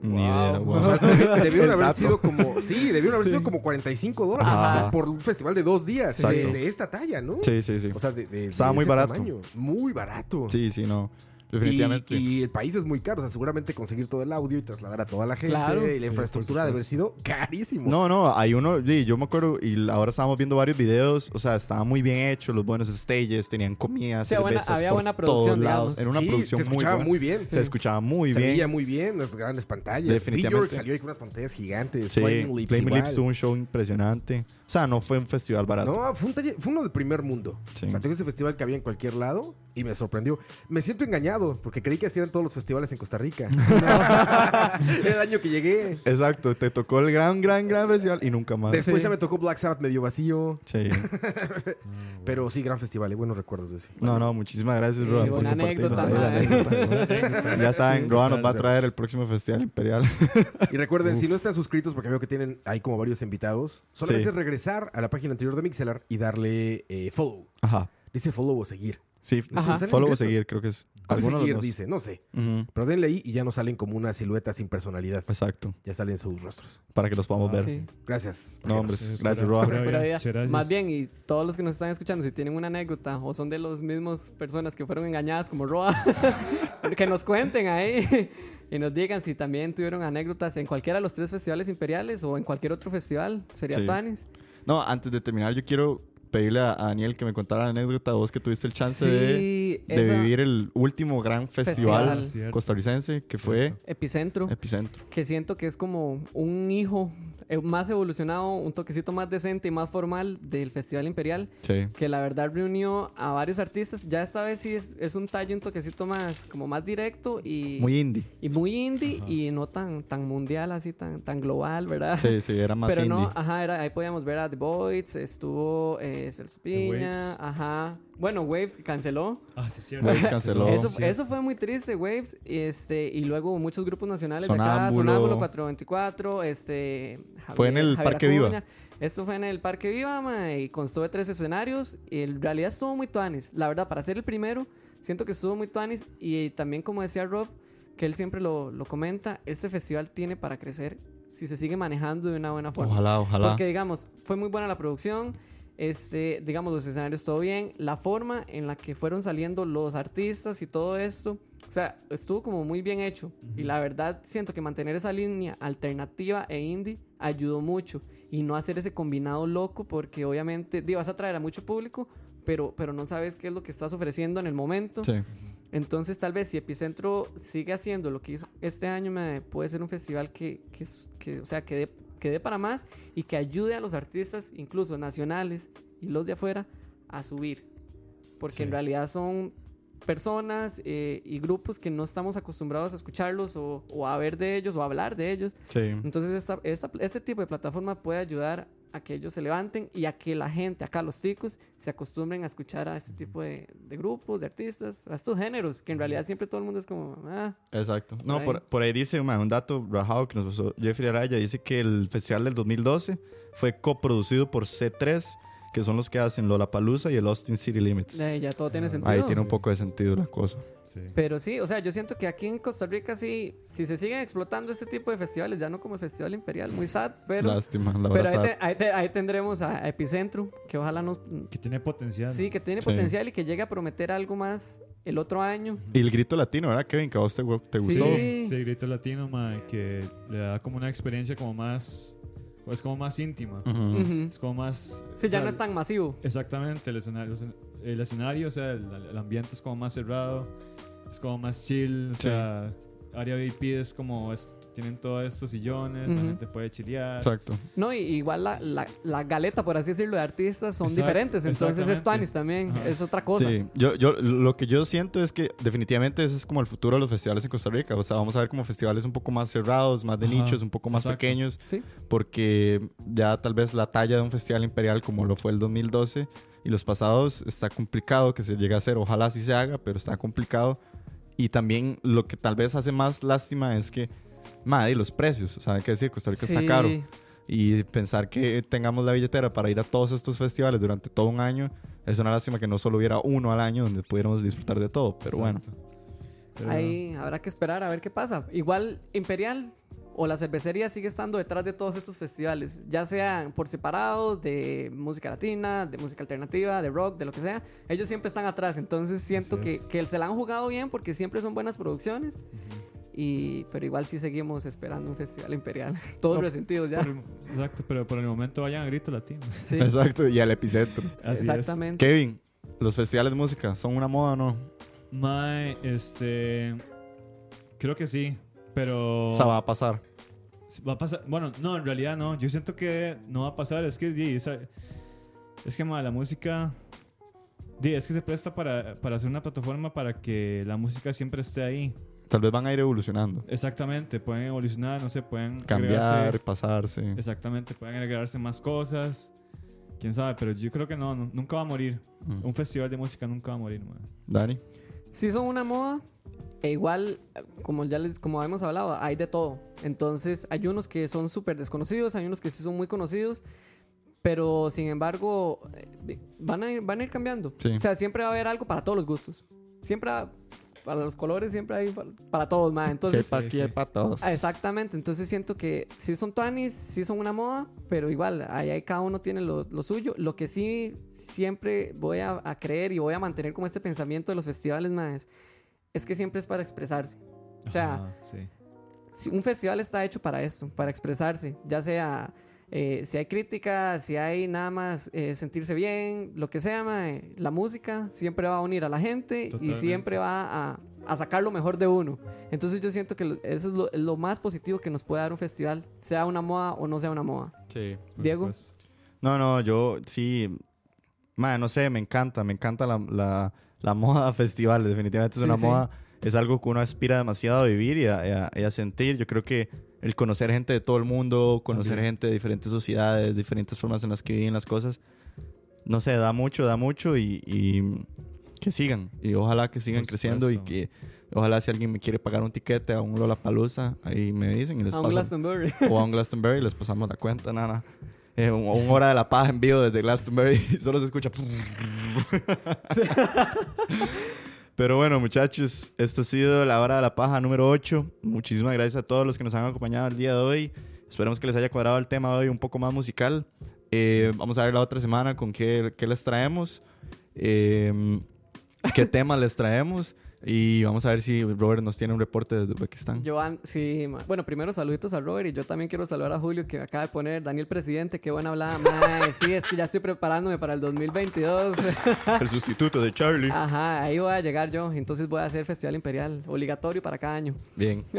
Ni idea. Wow. wow. O sea, debi- debieron haber dato. sido como, sí, debieron haber sido como 45 dólares por un festival de dos días de, de esta talla, ¿no? Sí, sí, sí. O sea, de, de- Estaba de muy ese barato. tamaño. Muy barato. Sí, sí, no. Y, Definitivamente. y el país es muy caro, o sea, seguramente conseguir todo el audio y trasladar a toda la gente Claro. y la Sí, infraestructura debe haber sido carísimo. No, no, hay uno, yo me acuerdo, y ahora estábamos viendo varios videos, o sea, estaba muy bien hecho, los buenos stages, tenían comida, Sí, buena- cervezas había por buena todos producción, lados. digamos. Era una Sí, producción se escuchaba muy bien. Se escuchaba muy se bien. veía muy bien, las grandes pantallas. Definitivamente. Bjork salió ahí con unas pantallas gigantes. Sí, Flaming Lips Flaming. Lips tuvo un show impresionante. O sea, no fue un festival barato. No, fue, un talle- fue uno del primer mundo. Sí. O sea, tengo ese festival que había en cualquier lado y me sorprendió. Me siento engañado porque creí que hacían todos los festivales en Costa Rica. Era el año que llegué. Exacto, te tocó el gran, gran, gran festival y nunca más. Después Sí. ya me tocó Black Sabbath medio vacío. Sí. Pero sí, gran festival y buenos recuerdos de ese. No, no, muchísimas gracias, Sí, Roa, por compartirnos anécdota, anécdota. Ya saben, Roa nos va a traer el próximo festival imperial. Y recuerden, si no están suscritos, porque veo que tienen ahí como varios invitados, solamente Sí. es regresar a la página anterior de Mixelar y darle eh, follow. Ajá. Dice follow o seguir. Sí, Ajá. follow o seguir, creo que es. Alguno seguir, dice, no sé. Ujú, Pero denle ahí y ya no salen como una silueta sin personalidad. Exacto, Ya salen sus rostros. para que los podamos ver. Sí. Gracias. No, hombre, Sí, gracias, Roa. Más bien, y todos los que nos están escuchando, si tienen una anécdota o son de las mismas personas que fueron engañadas como Roa, que nos cuenten ahí y nos digan si también tuvieron anécdotas en cualquiera de los tres festivales imperiales o en cualquier otro festival. Sería Sí. Tanis. No, antes de terminar, yo quiero pedirle a Daniel que me contara la anécdota, vos que tuviste el chance de... Sí, de esa- vivir el último gran festival, Festival. Cierto. costarricense que fue Epicentro. Epicentro. que siento que es como un hijo eh, más evolucionado, un toquecito más decente y más formal del Festival Imperial, Sí. que la verdad reunió a varios artistas. Ya esta vez sí es, es un tallo, un toquecito más, como más directo y Muy indie. y muy indie y no tan, tan mundial, así tan, tan global, ¿verdad? Sí, sí, era más Pero indie. no, ajá, era, ahí podíamos ver a The Voids, estuvo eh, Celso Piña, ajá. Bueno, Waves que canceló. Ah, sí, es cierto. Waves canceló. Eso, Sí. eso fue muy triste, Waves. Y, este, y luego muchos grupos nacionales de Sonámbulo. acá, Sonámbulo 424, este... Fue en el Javier Parque Viva. Acuña. Esto fue en el Parque Viva, ma, y constó de tres escenarios. Y en realidad estuvo muy tuanis. La verdad, para ser el primero, siento que estuvo muy tuanis. Y también, como decía Rob, que él siempre lo, lo comenta, este festival tiene para crecer si se sigue manejando de una buena forma. Ojalá, ojalá. Porque, digamos, fue muy buena la producción. Este, digamos, los escenarios todo bien. La forma en la que fueron saliendo los artistas y todo esto. O sea, estuvo como muy bien hecho. Y la verdad, siento que mantener esa línea alternativa e indie ayudó mucho. Y no hacer ese combinado loco, porque obviamente di, vas a traer a mucho público, pero, pero no sabes qué es lo que estás ofreciendo en el momento. Sí. Entonces, tal vez si Epicentro sigue haciendo lo que hizo este año, puede ser un festival que, que, o sea, que dé, que dé para más y que ayude a los artistas, incluso nacionales y los de afuera, a subir. Porque Sí. en realidad son personas eh, y grupos que no estamos acostumbrados a escucharlos o, o a ver de ellos o a hablar de ellos. Sí. Entonces, esta, esta- este tipo de plataforma puede ayudar a que ellos se levanten y a que la gente, acá los ticos, se acostumbren a escuchar a este tipo de, de grupos, de artistas, a estos géneros, que en realidad siempre todo el mundo es como, ah, Exacto. No, ahí. por, por ahí dice un dato rajado que nos pasó Jeffrey Araya. Dice que el festival del 2012 fue coproducido por C3, que son los que hacen Lollapalooza y el Austin City Limits. eh, ya todo tiene sentido. Ahí tiene un poco de sentido la cosa. Sí. Pero sí, o sea, yo siento que aquí en Costa Rica sí, si se siguen explotando este tipo de festivales, ya no como el Festival Imperial, muy sad, pero, Lástima, la pero verdad. ahí, te- ahí te- ahí tendremos a, Epicentro, que ojalá nos... Que tiene potencial. Sí, que tiene Sí. potencial y que llegue a prometer algo más el otro año. Y el grito latino, ¿verdad, Kevin? Que a vos te, te Sí. gustó. Sí, grito latino, ma, que le da como una experiencia como más. Es como más íntima. Es como más. Sí, ya sea, no es tan masivo. Exactamente, el escenario, el escenario o sea, el, el ambiente es como más cerrado, es como más chill, o Sí. sea, área VIP es como, es- tienen todos estos sillones, la Ujú. gente puede chilear. Exacto. No, y igual la, la, la galeta, por así decirlo, de artistas son Exacto, diferentes. Entonces es. Tuanis también. Ajá. Es otra cosa. Sí, yo, yo lo que yo siento es que definitivamente ese es como el futuro de los festivales en Costa Rica. O sea, vamos a ver como festivales un poco más cerrados, más de Ajá, nichos, un poco más exacto. pequeños, Sí. porque ya tal vez la talla de un festival imperial como lo fue el 2012 y los pasados está complicado que se llegue a hacer. Ojalá sí se haga, pero está complicado. Y también lo que tal vez hace más lástima es que, madre, los precios. O sea, hay que decir, Costa Rica está caro. Y pensar que tengamos la billetera para ir a todos estos festivales durante todo un año es una lástima que no solo hubiera uno al año donde pudiéramos disfrutar de todo. Pero bueno, Exacto. Pero- Ahí habrá que esperar a ver qué pasa. Igual Imperial o la cervecería sigue estando detrás de todos estos festivales, ya sean por separados, de música latina, de música alternativa, de rock, de lo que sea. Ellos siempre están atrás, entonces siento que, que se la han jugado bien porque siempre son buenas producciones. Y, pero igual sí seguimos esperando un festival imperial. Todos No, resentidos ya. el- exacto, pero por el momento vayan a Grito Latino. Sí, exacto. Y al epicentro. Así exactamente. Kevin, ¿los festivales de música son una moda o no? Mae, este. Creo que sí, pero. O sea, va a pasar. Va a pasar. Bueno, no, en realidad no. Yo siento que no va a pasar. Es que, es que ma, la música. es que se presta para, para hacer una plataforma para que la música siempre esté ahí. Tal vez van a ir evolucionando. Exactamente. Pueden evolucionar, no sé, pueden. Cambiar, agregarse- pasarse. Exactamente, pueden agregarse más cosas. Quién sabe, pero yo creo que no, no- nunca va a morir. Mm. Un festival de música nunca va a morir, ma. Dani. Sí son una moda. E igual, como ya les, como hemos hablado, hay de todo. Entonces, hay unos que son súper desconocidos, hay unos que sí son muy conocidos. Pero, sin embargo, eh, van a ir, van a ir cambiando. Sí. O sea, siempre va a haber algo para todos los gustos. Siempre, para los colores, siempre hay para, para todos, más. Entonces, sí, aquí sí. para todos. Ah, Exactamente, entonces siento que sí son tuanis, sí son una moda, pero igual, ahí, ahí cada uno tiene lo, lo suyo. Lo que sí siempre voy a, a creer y voy a mantener como este pensamiento de los festivales más es que siempre es para expresarse. O sea, Ajá, sí. si un festival está hecho para eso, para expresarse, ya sea eh, si hay crítica, si hay nada más eh, sentirse bien, lo que sea, mae, la música siempre va a unir a la gente y siempre va a, a sacar lo mejor de uno. Entonces yo siento que eso es lo, más positivo que nos puede dar un festival, sea una moda o no sea una moda. Sí. Diego. No, no, yo sí. No sé, me encanta, me encanta la, la, la moda festival. Definitivamente es Sí, una sí. moda, es algo que uno aspira demasiado a vivir y a, y a- y a sentir. Yo creo que el conocer gente de todo el mundo, conocer También. gente de diferentes sociedades, diferentes formas en las que viven las cosas, no sé, da mucho, da mucho y, y que sigan. Y ojalá que sigan Por creciendo y que ojalá si alguien me quiere pagar un tiquete a un Lollapalooza, ahí me dicen y les A un Glastonbury. o a un Glastonbury les pasamos la cuenta, nada. Eh, un, un hora de la paja en vivo desde Glastonbury y solo se escucha. Pero bueno, muchachos, esto ha sido la hora de la paja número 8. Muchísimas gracias a todos los que nos han acompañado el día de hoy. Esperemos que les haya cuadrado el tema de hoy un poco más musical. Eh, vamos a ver la otra semana con qué, qué les traemos, eh, qué temas les traemos y vamos a ver si Robert nos tiene un reporte desde Uzbekistán. Joan, sí, bueno, primero saluditos a Robert y yo también quiero saludar a Julio que acaba de poner Daniel Presidente, qué buena hablada. Mae, sí, es que ya estoy preparándome para el 2022. El sustituto de Charlie. Ajá, ahí voy a llegar yo, entonces voy a hacer Festival Imperial, obligatorio para cada año. Bien.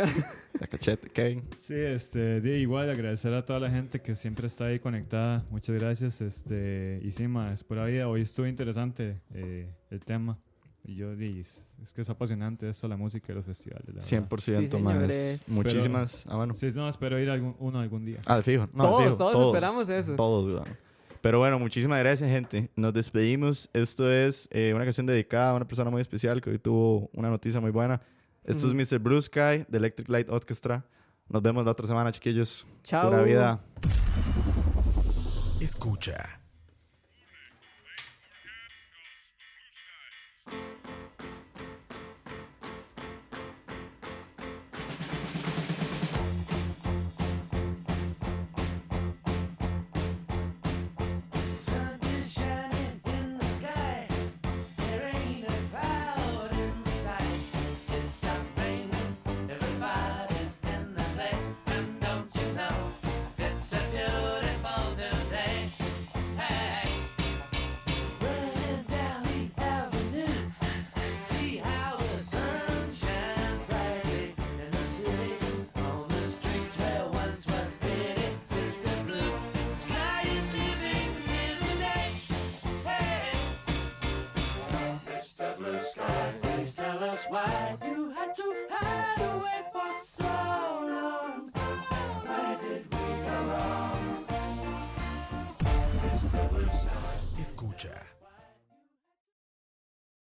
La cachete, Kevin. Sí, este, de igual agradecer a toda la gente que siempre está ahí conectada. Muchas gracias. Este, y sí, ma, es pura vida. Hoy estuvo interesante eh, el tema. Y yo, di, es, es que es apasionante esto, la música y los festivales. la verdad. 100% Sí, más. señores. Muchísimas. Ah, bueno. Sí, no, espero ir algún, uno algún día. Ah, de fijo. No, Todos, fijo. todos esperamos eso. Todos, weón. Pero bueno, muchísimas gracias, gente. Nos despedimos. Esto es eh, una canción dedicada a una persona muy especial que hoy tuvo una noticia muy buena. Esto es Mr. Blue Sky de Electric Light Orchestra. Nos vemos la otra semana, chiquillos. Chao. Pura vida. Escucha. blue sky. Please tell us why you had to hide away for so long.